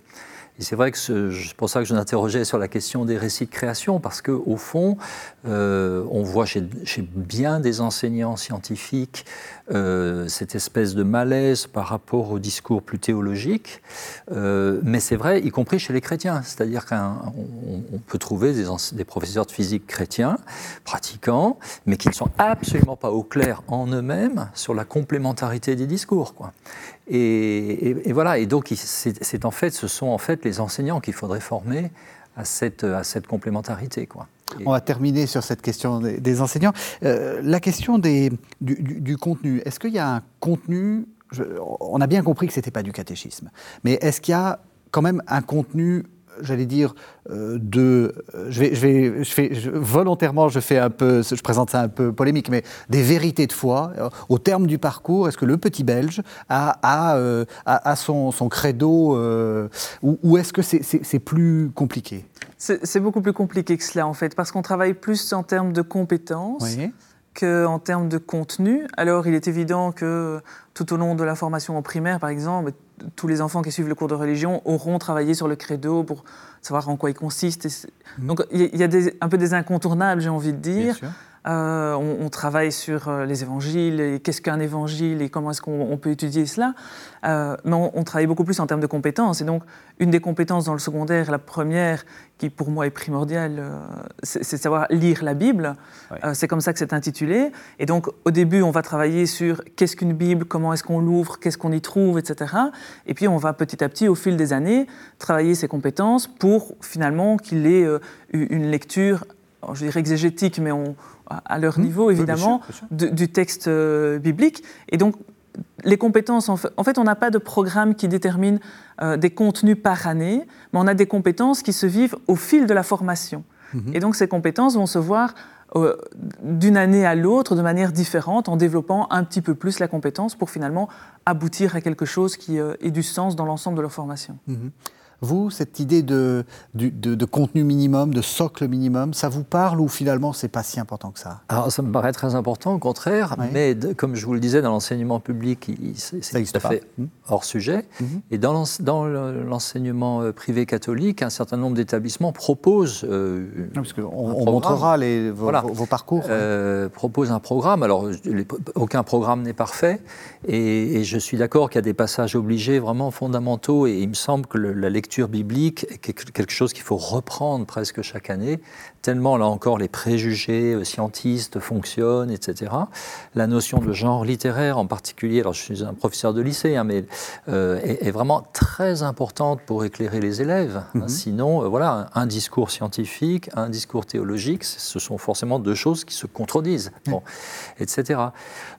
Et c'est vrai que c'est pour ça que je m'interrogeais sur la question des récits de création, parce qu'au fond, euh, on voit chez, bien des enseignants scientifiques euh, cette espèce de malaise par rapport au discours plus théologique, euh, mais c'est vrai, y compris chez les chrétiens. C'est-à-dire qu'on peut trouver des, des, professeurs de physique chrétiens, pratiquants, mais qui ne sont absolument pas au clair en eux-mêmes sur la complémentarité des discours. Quoi. Et, voilà, et donc c'est en fait, ce sont en fait les enseignants qu'il faudrait former à, cette, complémentarité. On va terminer sur cette question des, enseignants. Euh, la question du, contenu, est-ce qu'il y a un contenu, on a bien compris que ce n'était pas du catéchisme, mais est-ce qu'il y a quand même un contenu j'allais dire, euh, de. Je vais, je vais, je fais, volontairement, je fais un peu, je présente ça un peu polémique, mais des vérités de foi. Euh, au terme du parcours, est-ce que le petit Belge a, a, euh, son, son, credo ou, est-ce que c'est plus compliqué? C'est beaucoup plus compliqué que cela, en fait, parce qu'on travaille plus en termes de compétences. Qu'en termes de contenu. Alors, il est évident que tout au long de la formation en primaire, par exemple, tous les enfants qui suivent le cours de religion auront travaillé sur le credo pour savoir en quoi il consiste. Mhm. Donc il y a un peu des incontournables, j'ai envie de dire. Euh, on, travaille sur euh, les évangiles et qu'est-ce qu'un évangile et comment est-ce qu'on peut étudier cela. Euh, mais on, travaille beaucoup plus en termes de compétences. Et donc, une des compétences dans le secondaire, la première, qui pour moi est primordiale, c'est de savoir lire la Bible. c'est comme ça que c'est intitulé. Et donc, au début, on va travailler sur qu'est-ce qu'une Bible, comment est-ce qu'on l'ouvre, qu'est-ce qu'on y trouve, etc. Et puis, on va petit à petit, au fil des années, travailler ces compétences pour finalement qu'il ait une lecture, je dirais exégétique, mais on à leur niveau, évidemment, du texte euh, biblique. Et donc, les compétences, en fait, on n'a pas de programme qui détermine euh, des contenus par année, mais on a des compétences qui se vivent au fil de la formation. Mmh. Et donc, ces compétences vont se voir euh, d'une année à l'autre de manière différente, en développant un petit peu plus la compétence pour finalement aboutir à quelque chose qui ait du sens dans l'ensemble de leur formation. Mmh. Vous, cette idée de, de, contenu minimum, de socle minimum, ça vous parle ou finalement c'est pas si important que ça? Alors ça me paraît très important, au contraire, mais comme je vous le disais, dans l'enseignement public, c'est tout à fait mmh. hors sujet. Mmh. Et dans l'enseignement euh, privé catholique, un certain nombre d'établissements proposent. Euh, parce qu'on on montrera les, vos, vos, parcours. Euh, proposent un programme. Alors, aucun programme n'est parfait, et, et, je suis d'accord qu'il y a des passages obligés vraiment fondamentaux, et il me semble que la lecture biblique est quelque chose qu'il faut reprendre presque chaque année, tellement là encore les préjugés euh, scientistes fonctionnent, etc. La notion de genre littéraire en particulier, alors je suis un professeur de lycée, hein, mais euh, est, vraiment très importante pour éclairer les élèves. Hein. Mhm. Sinon, euh, voilà, un, discours scientifique, un discours théologique, ce sont forcément deux choses qui se contredisent, bon, etc.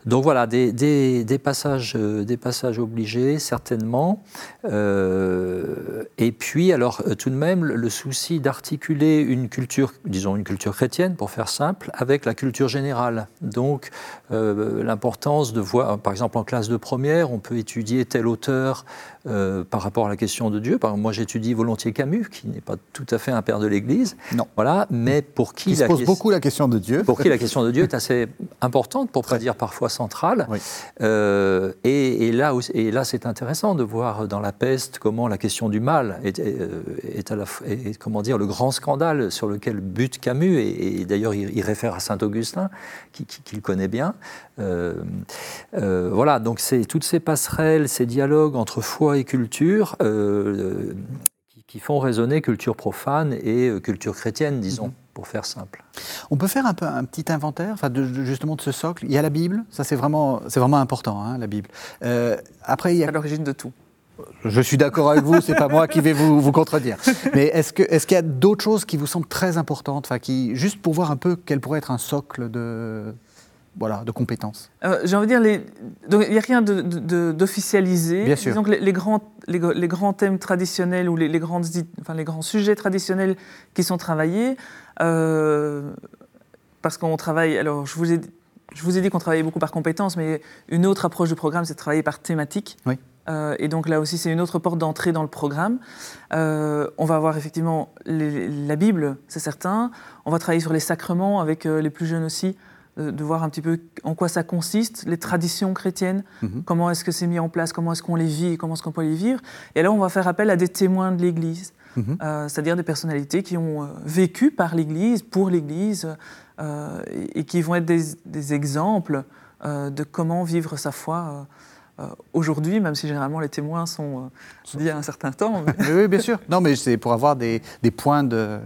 Donc voilà, des, des, passages, des passages obligés, certainement. et puis, alors, tout de même, le souci d'articuler une culture disons, une culture chrétienne, pour faire simple, avec la culture générale. Donc, euh, l'importance de voir, par exemple, en classe de première, on peut étudier tel auteur euh, par rapport à la question de Dieu. Par exemple, moi, j'étudie volontiers Camus, qui n'est pas tout à fait un père de l'Église. Non. Voilà, mais pour qui... Il se pose beaucoup la question de Dieu. Pour qui la question de Dieu est assez importante, pour pas dire parfois centrale. Euh, et, là, et là c'est intéressant de voir dans la peste comment la question du mal est, est, à la, est, comment dire, le grand scandale sur lequel but Camus, et, d'ailleurs il, réfère à Saint Augustin, qu'il qui, connaît bien. Euh, euh, voilà, donc c'est toutes ces passerelles, ces dialogues entre foi et culture euh, qui, font résonner culture profane et culture chrétienne, disons. Mhm. pour faire simple. On peut faire un, peu, un petit inventaire enfin de, justement de ce socle. Il y a la Bible, ça c'est vraiment, vraiment important, hein, la Bible. après, il y a... l'origine de tout. Je suis d'accord avec vous, c'est pas moi qui vais vous, vous contredire. Mais est-ce qu'il est y a d'autres choses qui vous semblent très importantes, enfin, qui, juste pour voir un peu quel pourrait être un socle de, voilà, de compétences? Euh, J'ai envie de dire, les... il n'y a rien d'officialisé. Bien sûr. Que les, grands, les, grands thèmes traditionnels ou les, grandes, enfin, les grands sujets traditionnels qui sont travaillés, euh, parce qu'on travaille, alors je vous ai, je vous ai dit qu'on travaillait beaucoup par compétences, mais une autre approche du programme, c'est de travailler par thématique. Oui. Euh, et donc là aussi, c'est une autre porte d'entrée dans le programme. Euh, on va avoir effectivement la Bible, c'est certain. On va travailler sur les sacrements avec euh, les plus jeunes aussi, de voir un petit peu en quoi ça consiste, les traditions chrétiennes, mhm. comment est-ce que c'est mis en place, comment est-ce qu'on les vit et comment est-ce qu'on peut les vivre. Et là, on va faire appel à des témoins de l'Église, mhm. c'est-à-dire des personnalités qui ont vécu par l'Église, pour l'Église, et, qui vont être des, des exemples de comment vivre sa foi aujourd'hui, même si généralement les témoins sont d'il y a un certain temps. oui, bien sûr. Non, mais c'est pour avoir des, des, points de.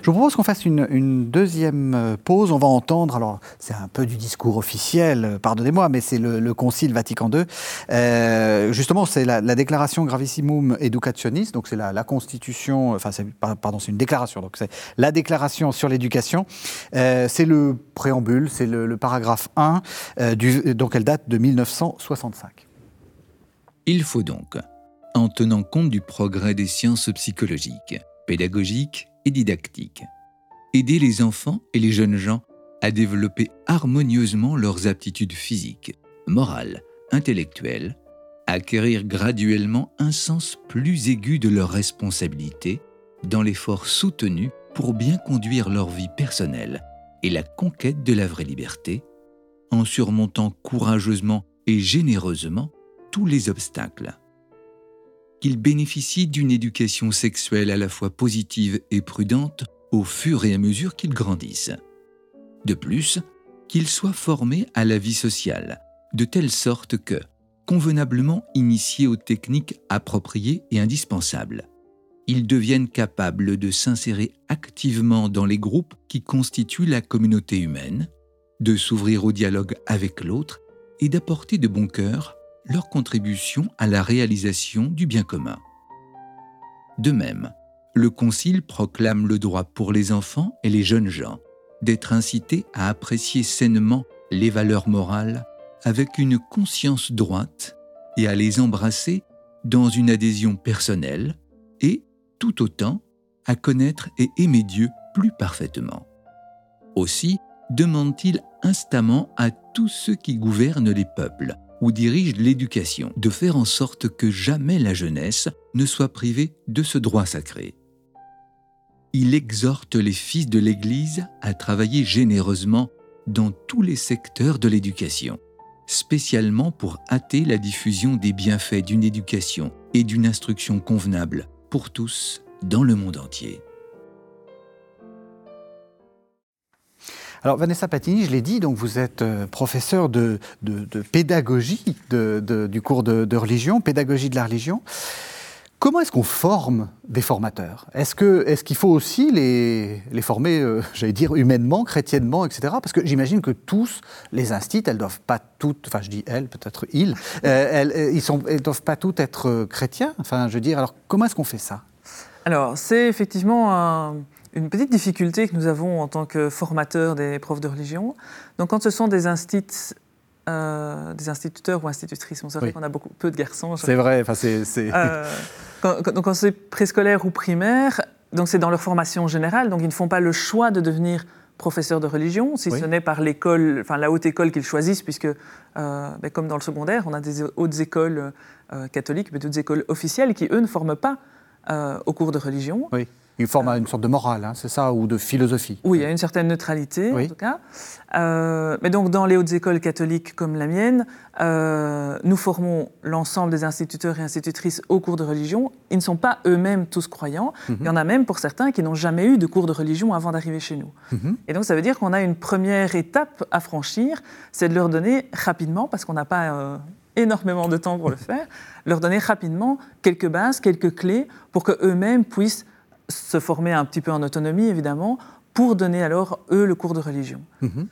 Je vous propose qu'on fasse une, une, deuxième pause. On va entendre, alors c'est un peu du discours officiel, pardonnez-moi, mais c'est le, Concile Vatican II. justement, c'est la, la, déclaration Gravissimum Educationis, donc c'est la, la, Constitution, enfin, pardon, c'est une déclaration, donc c'est la déclaration sur l'éducation. c'est le préambule, c'est le, paragraphe 1, du, donc elle date de 1965. Il faut donc, en tenant compte du progrès des sciences psychologiques, pédagogiques et didactiques, aider les enfants et les jeunes gens à développer harmonieusement leurs aptitudes physiques, morales, intellectuelles, acquérir graduellement un sens plus aigu de leurs responsabilités dans l'effort soutenu pour bien conduire leur vie personnelle et la conquête de la vraie liberté, en surmontant courageusement et généreusement tous les obstacles. Qu'ils bénéficient d'une éducation sexuelle à la fois positive et prudente au fur et à mesure qu'ils grandissent. De plus, qu'ils soient formés à la vie sociale, de telle sorte que, convenablement initiés aux techniques appropriées et indispensables, ils deviennent capables de s'insérer activement dans les groupes qui constituent la communauté humaine, de s'ouvrir au dialogue avec l'autre et d'apporter de bon cœur leur contribution à la réalisation du bien commun. De même, le Concile proclame le droit pour les enfants et les jeunes gens d'être incités à apprécier sainement les valeurs morales avec une conscience droite et à les embrasser dans une adhésion personnelle et, tout autant, à connaître et aimer Dieu plus parfaitement. Aussi demande-t-il instamment à tous ceux qui gouvernent les peuples ou dirige l'éducation, de faire en sorte que jamais la jeunesse ne soit privée de ce droit sacré. Il exhorte les fils de l'Église à travailler généreusement dans tous les secteurs de l'éducation, spécialement pour hâter la diffusion des bienfaits d'une éducation et d'une instruction convenable pour tous dans le monde entier. Alors Vanessa Patini, je l'ai dit, donc vous êtes euh, professeur de, pédagogie du cours de, religion, pédagogie de la religion. Comment est-ce qu'on forme des formateurs? Est-ce qu'il est faut aussi les, former, euh, j'allais dire, humainement, chrétiennement, etc. Parce que j'imagine que tous les instituts, elles doivent pas toutes, enfin je dis elles, peut-être ils, euh, elles, ils sont, elles doivent pas toutes être chrétiens? Enfin, je veux dire, alors comment est-ce qu'on fait ça? Alors, c'est effectivement un une petite difficulté que nous avons en tant que formateurs des profs de religion. Donc, quand ce sont des instituts euh, des instituteurs ou institutrices. On sait qu'on a beaucoup, peu de garçons. C'est vrai. Enfin, c'est, euh, quand, quand c'est préscolaire ou primaire, donc c'est dans leur formation générale, donc ils ne font pas le choix de devenir professeur de religion, si ce n'est par l'école, enfin la haute école qu'ils choisissent, puisque euh, ben, comme dans le secondaire, on a des hautes écoles catholiques, mais d'autres écoles officielles qui eux ne forment pas au cours de religion. Oui. Une forme, une sorte de morale, hein, c'est ça, ou de philosophie Oui, il y a une certaine neutralité, en tout cas. Euh, mais donc, dans les hautes écoles catholiques comme la mienne, euh, nous formons l'ensemble des instituteurs et institutrices au cours de religion. Ils ne sont pas eux-mêmes tous croyants. Mhm. Il y en a même pour certains qui n'ont jamais eu de cours de religion avant d'arriver chez nous. Mhm. Et donc, ça veut dire qu'on a une première étape à franchir, c'est de leur donner rapidement, parce qu'on n'a pas euh, énormément de temps pour le faire, leur donner rapidement quelques bases, quelques clés pour qu'eux-mêmes puissent se former un petit peu en autonomie, évidemment, pour donner alors, eux, le cours de religion. Mhm.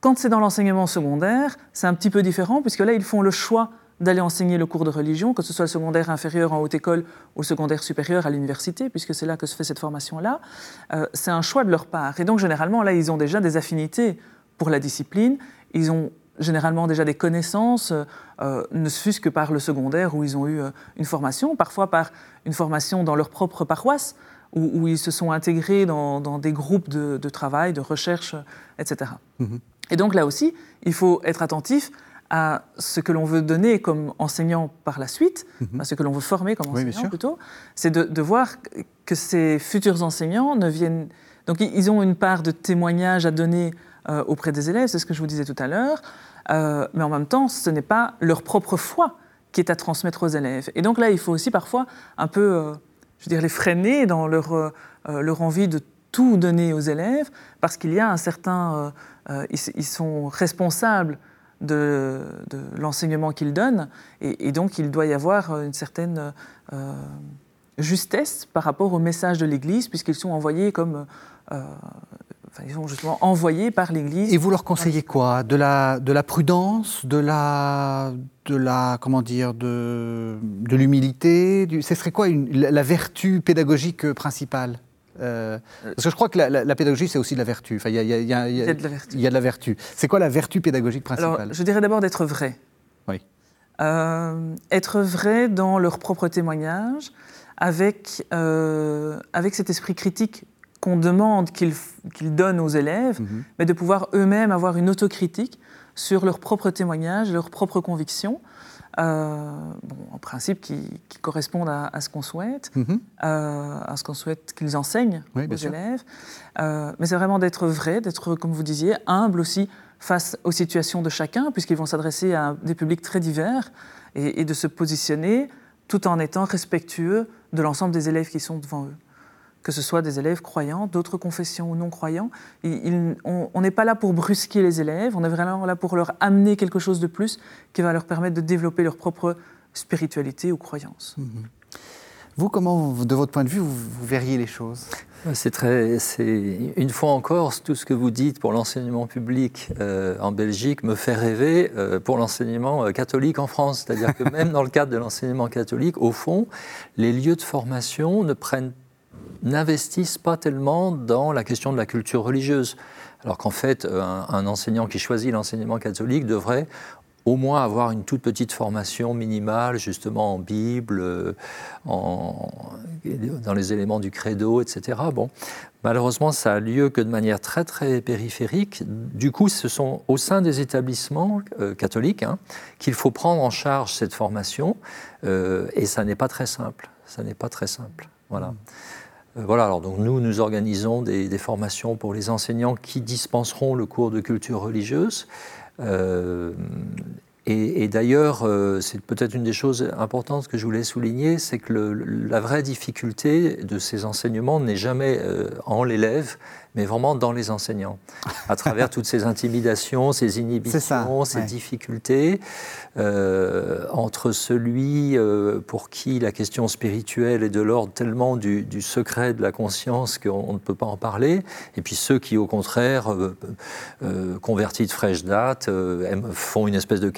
Quand c'est dans l'enseignement secondaire, c'est un petit peu différent, puisque là, ils font le choix d'aller enseigner le cours de religion, que ce soit le secondaire inférieur en haute école ou le secondaire supérieur à l'université, puisque c'est là que se fait cette formation-là. Euh, c'est un choix de leur part. Et donc, généralement, là, ils ont déjà des affinités pour la discipline. Ils ont généralement déjà des connaissances, euh, ne fût-ce que par le secondaire où ils ont eu euh, une formation, parfois par une formation dans leur propre paroisse où, ils se sont intégrés dans, des groupes de, travail, de recherche, etc. Mhm. Et donc là aussi, il faut être attentif à ce que l'on veut donner comme enseignant par la suite, mhm. à ce que l'on veut former comme enseignant plutôt, c'est de, voir que ces futurs enseignants ne viennent... Donc ils ont une part de témoignage à donner euh, auprès des élèves, c'est ce que je vous disais tout à l'heure, euh, mais en même temps, ce n'est pas leur propre foi qui est à transmettre aux élèves. Et donc là, il faut aussi parfois un peu... Euh, je veux dire, les freiner dans leur, euh, leur envie de tout donner aux élèves, parce qu'il y a un certain... Euh, euh, ils, sont responsables de, l'enseignement qu'il donne, et, donc il doit y avoir une certaine justesse par rapport au message de l'Église, puisqu'ils sont envoyés comme ils sont justement envoyés par l'Église. Et vous leur conseillez quoi? De la, de la prudence, de la, de la comment dire, de, de l'humilité Ce serait quoi une, la, vertu pédagogique principale? Euh, parce que je crois que la, pédagogie, c'est aussi de la vertu. Enfin, il y, y, a de la vertu. Il y a de la vertu. C'est quoi la vertu pédagogique principale? Alors, Je dirais d'abord d'être vrai. Oui. Euh, être vrai dans leur propre témoignage, avec, euh, avec cet esprit critique qu'on demande qu'ils donnent aux élèves, mhm. mais de pouvoir eux-mêmes avoir une autocritique sur leurs propres témoignages, leurs propres convictions, euh, bon, en principe qui, correspondent à, ce qu'on souhaite, mhm. euh, à ce qu'on souhaite qu'ils enseignent aux élèves. Euh, mais c'est vraiment d'être vrai, d'être, comme vous disiez, humble aussi face aux situations de chacun, puisqu'ils vont s'adresser à des publics très divers, et de se positionner tout en étant respectueux de l'ensemble des élèves qui sont devant eux que ce soit des élèves croyants, d'autres confessions ou non croyants. on n'est pas là pour brusquer les élèves, on est vraiment là pour leur amener quelque chose de plus qui va leur permettre de développer leur propre spiritualité ou croyance. Mhm. Vous, comment, de votre point de vue, vous, verriez les choses? C'est très, c'est une fois encore tout ce que vous dites pour l'enseignement public euh, en Belgique me fait rêver euh, pour l'enseignement euh, catholique en France. C'est-à-dire que même dans le cadre de l'enseignement catholique, au fond, les lieux de formation ne prennent n'investissent pas tellement dans la question de la culture religieuse. Alors qu'en fait, un, enseignant qui choisit l'enseignement catholique devrait au moins avoir une toute petite formation minimale, justement en Bible, euh, en, dans les éléments du credo, etc. Bon, malheureusement, ça a lieu que de manière très très périphérique. Du coup, ce sont au sein des établissements euh, catholiques hein, qu'il faut prendre en charge cette formation, euh, et ça n'est pas très simple. Ça n'est pas très simple. Voilà. Euh, voilà, alors donc nous, nous organisons des, formations pour les enseignants qui dispenseront le cours de culture religieuse. Euh, et, d'ailleurs, euh, c'est peut-être une des choses importantes que je voulais souligner, c'est que la vraie difficulté de ces enseignements n'est jamais en l'élève, mais vraiment dans les enseignants, à travers toutes ces intimidations, ces inhibitions, ces difficultés, euh, entre celui euh, pour qui la question spirituelle est de l'ordre tellement du, secret de la conscience qu'on ne peut pas en parler, et puis ceux qui, au contraire, euh, convertis de fraîche date, font une espèce de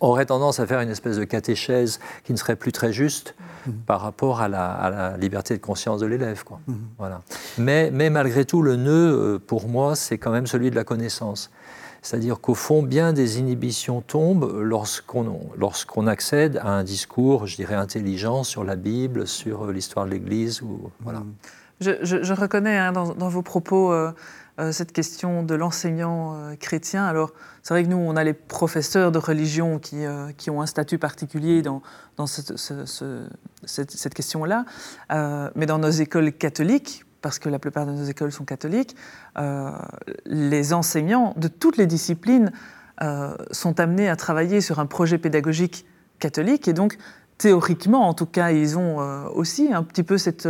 auraient tendance à faire une espèce de catéchèse qui ne serait plus très juste mmh. par rapport à la, liberté de conscience de l'élève. Mmh. Voilà. Mais, mais malgré tout, le nœud euh, pour moi, c'est quand même celui de la connaissance. C'est-à-dire qu'au fond, bien des inhibitions tombent lorsqu'on accède à un discours, je dirais, intelligent sur la Bible, sur euh, l'histoire de l'Église. Je, reconnais hein, dans, vos propos euh, cette question de l'enseignant chrétien. Alors, c'est vrai que nous, on a les professeurs de religion qui, ont un statut particulier dans, cette question-là. mais dans nos écoles catholiques, parce que la plupart de nos écoles sont catholiques, euh, les enseignants de toutes les disciplines euh, sont amenés à travailler sur un projet pédagogique catholique et donc théoriquement, en tout cas, ils ont euh, aussi un petit peu cette,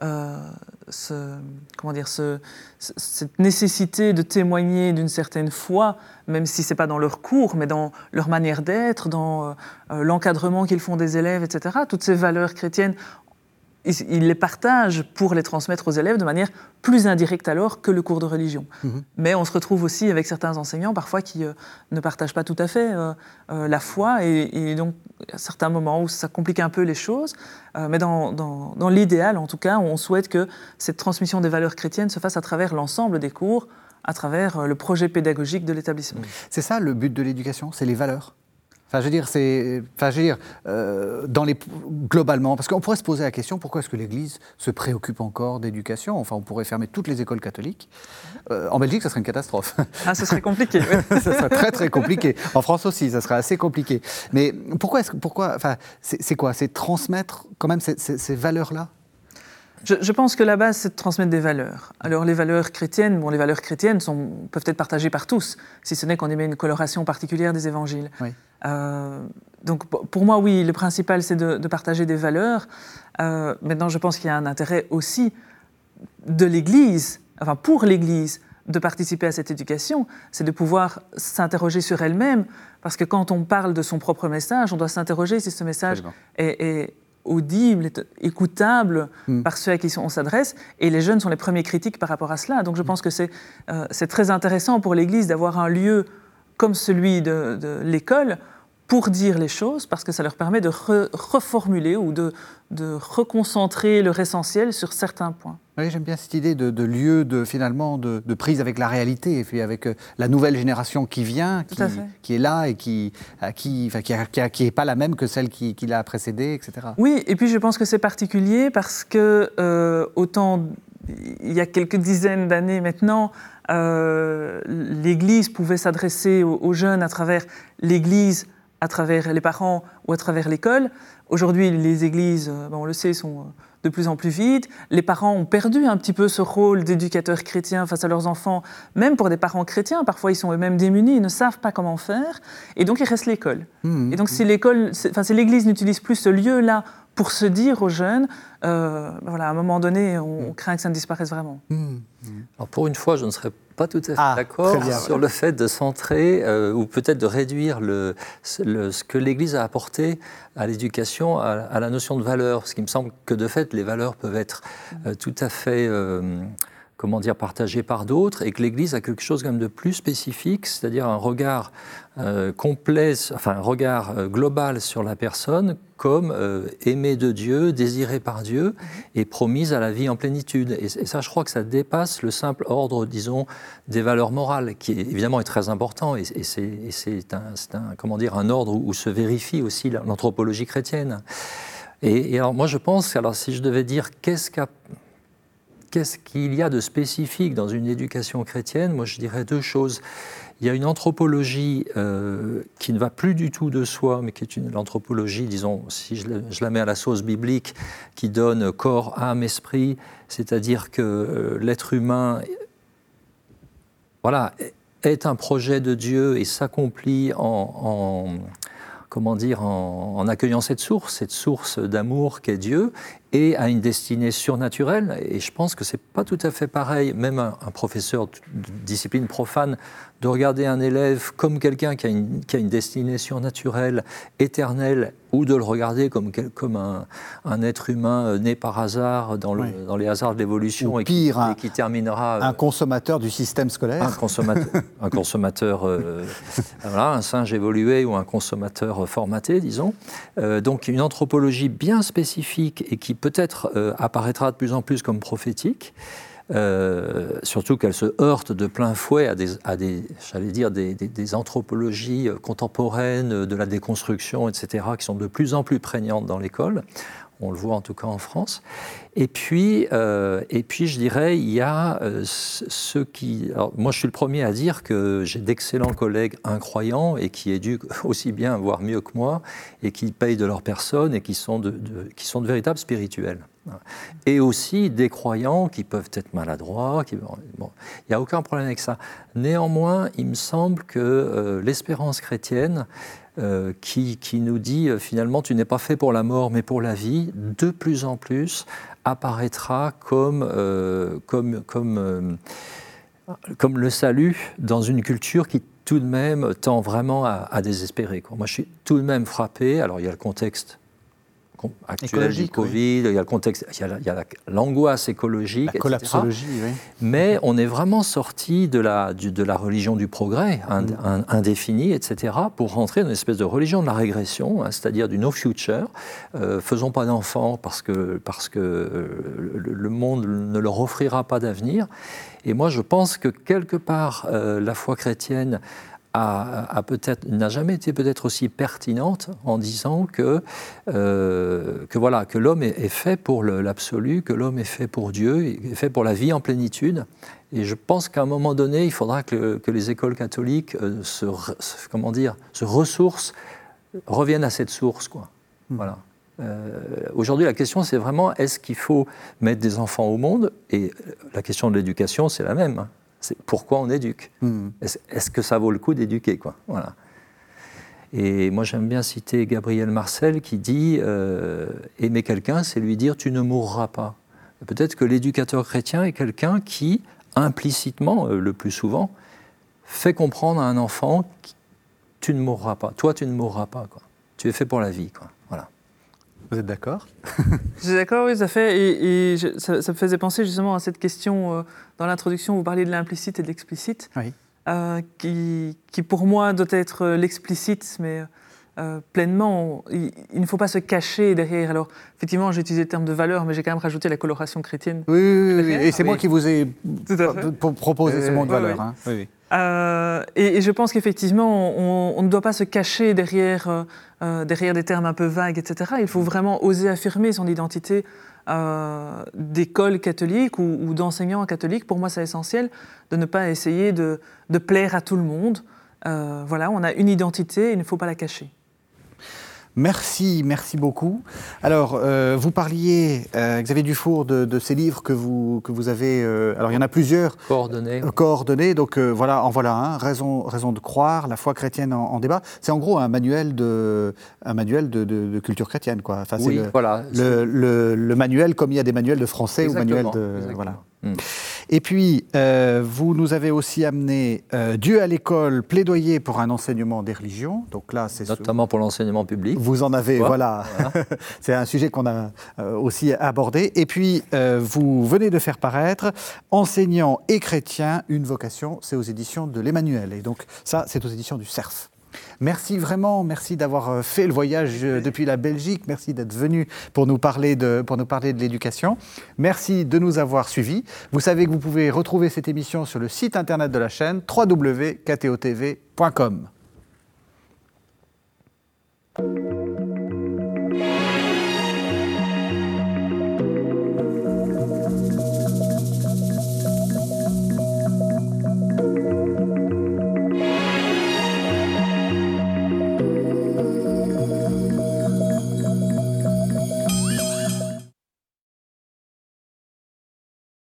comment dire, cette nécessité de témoigner d'une certaine foi, même si ce n'est pas dans leur cours, mais dans leur manière d'être, dans l'encadrement qu'ils font des élèves, etc. Toutes ces valeurs chrétiennes ils les partagent pour les transmettre aux élèves de manière plus indirecte alors que le cours de religion. Mhm. Mais on se retrouve aussi avec certains enseignants parfois qui euh, ne partagent pas tout à fait euh, euh, la foi et, donc il y a certains moments où ça complique un peu les choses. mais dans, dans l'idéal, en tout cas, on souhaite que cette transmission des valeurs chrétiennes se fasse à travers l'ensemble des cours, à travers le projet pédagogique de l'établissement. C'est ça le but de l'éducation, c'est les valeurs Enfin, je veux dire, c'est, enfin, je veux dire, euh, dans les, globalement, parce qu'on pourrait se poser la question pourquoi est-ce que l'Église se préoccupe encore d'éducation? Enfin, on pourrait fermer toutes les écoles catholiques. Euh, en Belgique, ça serait une catastrophe. Ah, ce serait compliqué. ça serait très très compliqué. En France aussi, ça serait assez compliqué. Mais pourquoi est-ce que, pourquoi, enfin, c'est, quoi? C'est transmettre quand même ces, ces valeurs-là? Je, pense que la base, c'est de transmettre des valeurs. Alors, les valeurs chrétiennes, bon, les valeurs chrétiennes sont, peuvent être partagées par tous, si ce n'est qu'on émet une coloration particulière des évangiles. Euh, donc, pour moi, oui, le principal, c'est de, partager des valeurs. Euh, maintenant, je pense qu'il y a un intérêt aussi de l'Église, enfin pour l'Église, de participer à cette éducation, c'est de pouvoir s'interroger sur elle-même, parce que quand on parle de son propre message, on doit s'interroger si ce message est, audible, écoutable hmm. par ceux à qui on s'adresse, et les jeunes sont les premiers critiques par rapport à cela. Donc je pense que c'est euh, très intéressant pour l'Église d'avoir un lieu comme celui de, de l'école pour dire les choses, parce que ça leur permet de reformuler ou de, de, reconcentrer leur essentiel sur certains points. Oui, j'aime bien cette idée de, lieu de finalement de, prise avec la réalité, et puis avec euh, la nouvelle génération qui vient, qui, qui est là et qui qui, qui, est pas la même que celle qui, l'a précédée, etc. Oui, et puis je pense que c'est particulier parce que euh, autant il y a quelques dizaines d'années maintenant, euh, l'Église pouvait s'adresser aux, jeunes à travers l'Église à travers les parents ou à travers l'école. Aujourd'hui, les églises, euh, ben, on le sait, sont euh, de plus en plus vides. Les parents ont perdu un petit peu ce rôle d'éducateur chrétien face à leurs enfants, même pour des parents chrétiens. Parfois, ils sont eux-mêmes démunis, ils ne savent pas comment faire. Et donc, il reste l'école. Mmh. et donc, si l'école, enfin, si l'Église n'utilise plus ce lieu-là pour se dire aux jeunes, euh, voilà, à un moment donné, on, craint que ça ne disparaisse vraiment. Mmh. Alors pour une fois, je ne serais pas tout à fait ah, d'accord sur le fait de centrer euh, ou peut-être de réduire le, ce que l'Église a apporté à l'éducation, à, la notion de valeur. Ce qui me semble que de fait, les valeurs peuvent être euh, tout à fait comment dire, partagé par d'autres, et que l'Église a quelque chose quand même de plus spécifique, c'est-à-dire un regard euh, complet, enfin un regard euh, global sur la personne comme euh, aimée de Dieu, désirée par Dieu et promise à la vie en plénitude. Et, ça, je crois que ça dépasse le simple ordre, disons, des valeurs morales, qui évidemment est très important, et, c'est un, un, comment dire, un ordre où, se vérifie aussi l'anthropologie chrétienne. Et, et, alors moi je pense, alors si je devais dire qu'est-ce qu'a qu'est-ce qu'il y a de spécifique dans une éducation chrétienne? Moi, je dirais deux choses. Il y a une anthropologie euh, qui ne va plus du tout de soi, mais qui est une anthropologie, disons, si je, la mets à la sauce biblique, qui donne corps, âme, esprit, c'est-à-dire que euh, l'être humain, voilà, est un projet de Dieu et s'accomplit en comment dire, en, accueillant cette source, cette source d'amour qu'est Dieu, et à une destinée surnaturelle. Et je pense que c'est pas tout à fait pareil, même un, un professeur de discipline profane de regarder un élève comme quelqu'un qui, qui, a une destinée surnaturelle, éternelle, ou de le regarder comme, comme un, un être humain euh, né par hasard dans, le, dans les hasards de l'évolution et, qui, qui terminera... Euh, un consommateur du système scolaire Un consommateur, un, consommateur euh, voilà, un singe évolué ou un consommateur formaté, disons. donc une anthropologie bien spécifique et qui peut-être apparaîtra de plus en plus comme prophétique. Euh, surtout qu'elle se heurte de plein fouet à des, à des j'allais dire, des, des, anthropologies contemporaines de la déconstruction, etc., qui sont de plus en plus prégnantes dans l'école. On le voit en tout cas en France. Et puis, euh, et puis je dirais, il y a euh, ceux qui. Alors, moi, je suis le premier à dire que j'ai d'excellents collègues incroyants et qui éduquent aussi bien, voire mieux que moi, et qui payent de leur personne et qui sont de, qui sont de véritables spirituels. Et aussi des croyants qui peuvent être maladroits. Il n'y a aucun problème avec ça. Néanmoins, il me semble que euh, l'espérance chrétienne, euh, qui, nous dit euh, finalement tu n'es pas fait pour la mort mais pour la vie, de plus en plus apparaîtra comme, comme, comme, comme le salut dans une culture qui tout de même tend vraiment à désespérer. Moi, je suis tout de même frappé. Alors, il y a le contexte actuelle du Covid, il y a le contexte, il y a, l'angoisse écologique, la collapsologie, oui. Mais on est vraiment sorti de la, de la religion du progrès, mm. indéfinie, etc., pour rentrer dans une espèce de religion de la régression, hein, c'est-à-dire du no future. Euh, faisons pas d'enfants parce que, parce que euh, le, monde ne leur offrira pas d'avenir. Et moi, je pense que quelque part, euh, la foi chrétienne a, peut-être n'a jamais été peut-être aussi pertinente en disant que euh, que voilà que l'homme est, fait pour l'absolu, que l'homme est fait pour Dieu, est fait pour la vie en plénitude. Et je pense qu'à un moment donné, il faudra que, que les écoles catholiques euh, se, comment dire se ressourcent, reviennent à cette source quoi. Hmm. Voilà. Euh, aujourd'hui, la question, c'est vraiment est-ce qu'il faut mettre des enfants au monde? Et la question de l'éducation, c'est la même. C'est pourquoi on éduque. Hmm. Est-ce que ça vaut le coup d'éduquer quoi? Voilà. Et moi, j'aime bien citer Gabriel Marcel qui dit euh, aimer quelqu'un, c'est lui dire tu ne mourras pas. Peut-être que l'éducateur chrétien est quelqu'un qui implicitement, le plus souvent, fait comprendre à un enfant tu ne mourras pas. Toi, tu ne mourras pas. Quoi. Tu es fait pour la vie. Quoi. Vous êtes d'accord Je suis d'accord, oui, ça fait. Et, ça, me faisait penser justement à cette question dans l'introduction. Vous parliez de l'implicite et de l'explicite. Oui. qui, qui, pour moi doit être l'explicite, mais euh, pleinement. Il, ne faut pas se cacher derrière. Alors, effectivement, j'ai utilisé le terme de valeur, mais j'ai quand même rajouté la coloration chrétienne. Oui, oui, oui. et c'est moi qui vous ai proposé ce mot de valeur. Hein. Euh, et, je pense qu'effectivement, on, ne doit pas se cacher derrière, euh, derrière des termes un peu vagues, etc. Il faut vraiment oser affirmer son identité d'école catholique ou, ou d'enseignant catholique. Pour moi, c'est essentiel de ne pas essayer de, de plaire à tout le monde. voilà, on a une identité, il ne faut pas la cacher. Merci, merci beaucoup. Alors, euh, vous parliez, euh, Xavier Dufour, de, ces livres que vous, que vous avez. Euh, alors, il y en a plusieurs. Coordonnés. coordonnés. Donc, voilà, en voilà un. Raison, raison de croire, la foi chrétienne en, débat. C'est en gros un manuel de, un manuel de, culture chrétienne, quoi. Enfin, oui, le, voilà. Le, manuel, comme il y a des manuels de français ou manuels de. Voilà. Hmm. Et puis, euh, vous nous avez aussi amené euh, Dieu à l'école, plaidoyer pour un enseignement des religions. Donc là, c'est notamment pour l'enseignement public. Vous en avez, voilà. c'est un sujet qu'on a euh, aussi abordé. Et puis, vous venez de faire paraître Enseignant et chrétien, une vocation. C'est aux éditions de l'Emmanuel. Et donc ça, c'est aux éditions du CERF. Merci vraiment, merci d'avoir euh, fait le voyage euh, depuis la Belgique, merci d'être venu pour nous parler de, pour nous parler de l'éducation. Merci de nous avoir suivis. Vous savez que vous pouvez retrouver cette émission sur le site internet de la chaîne www.ktotv.com.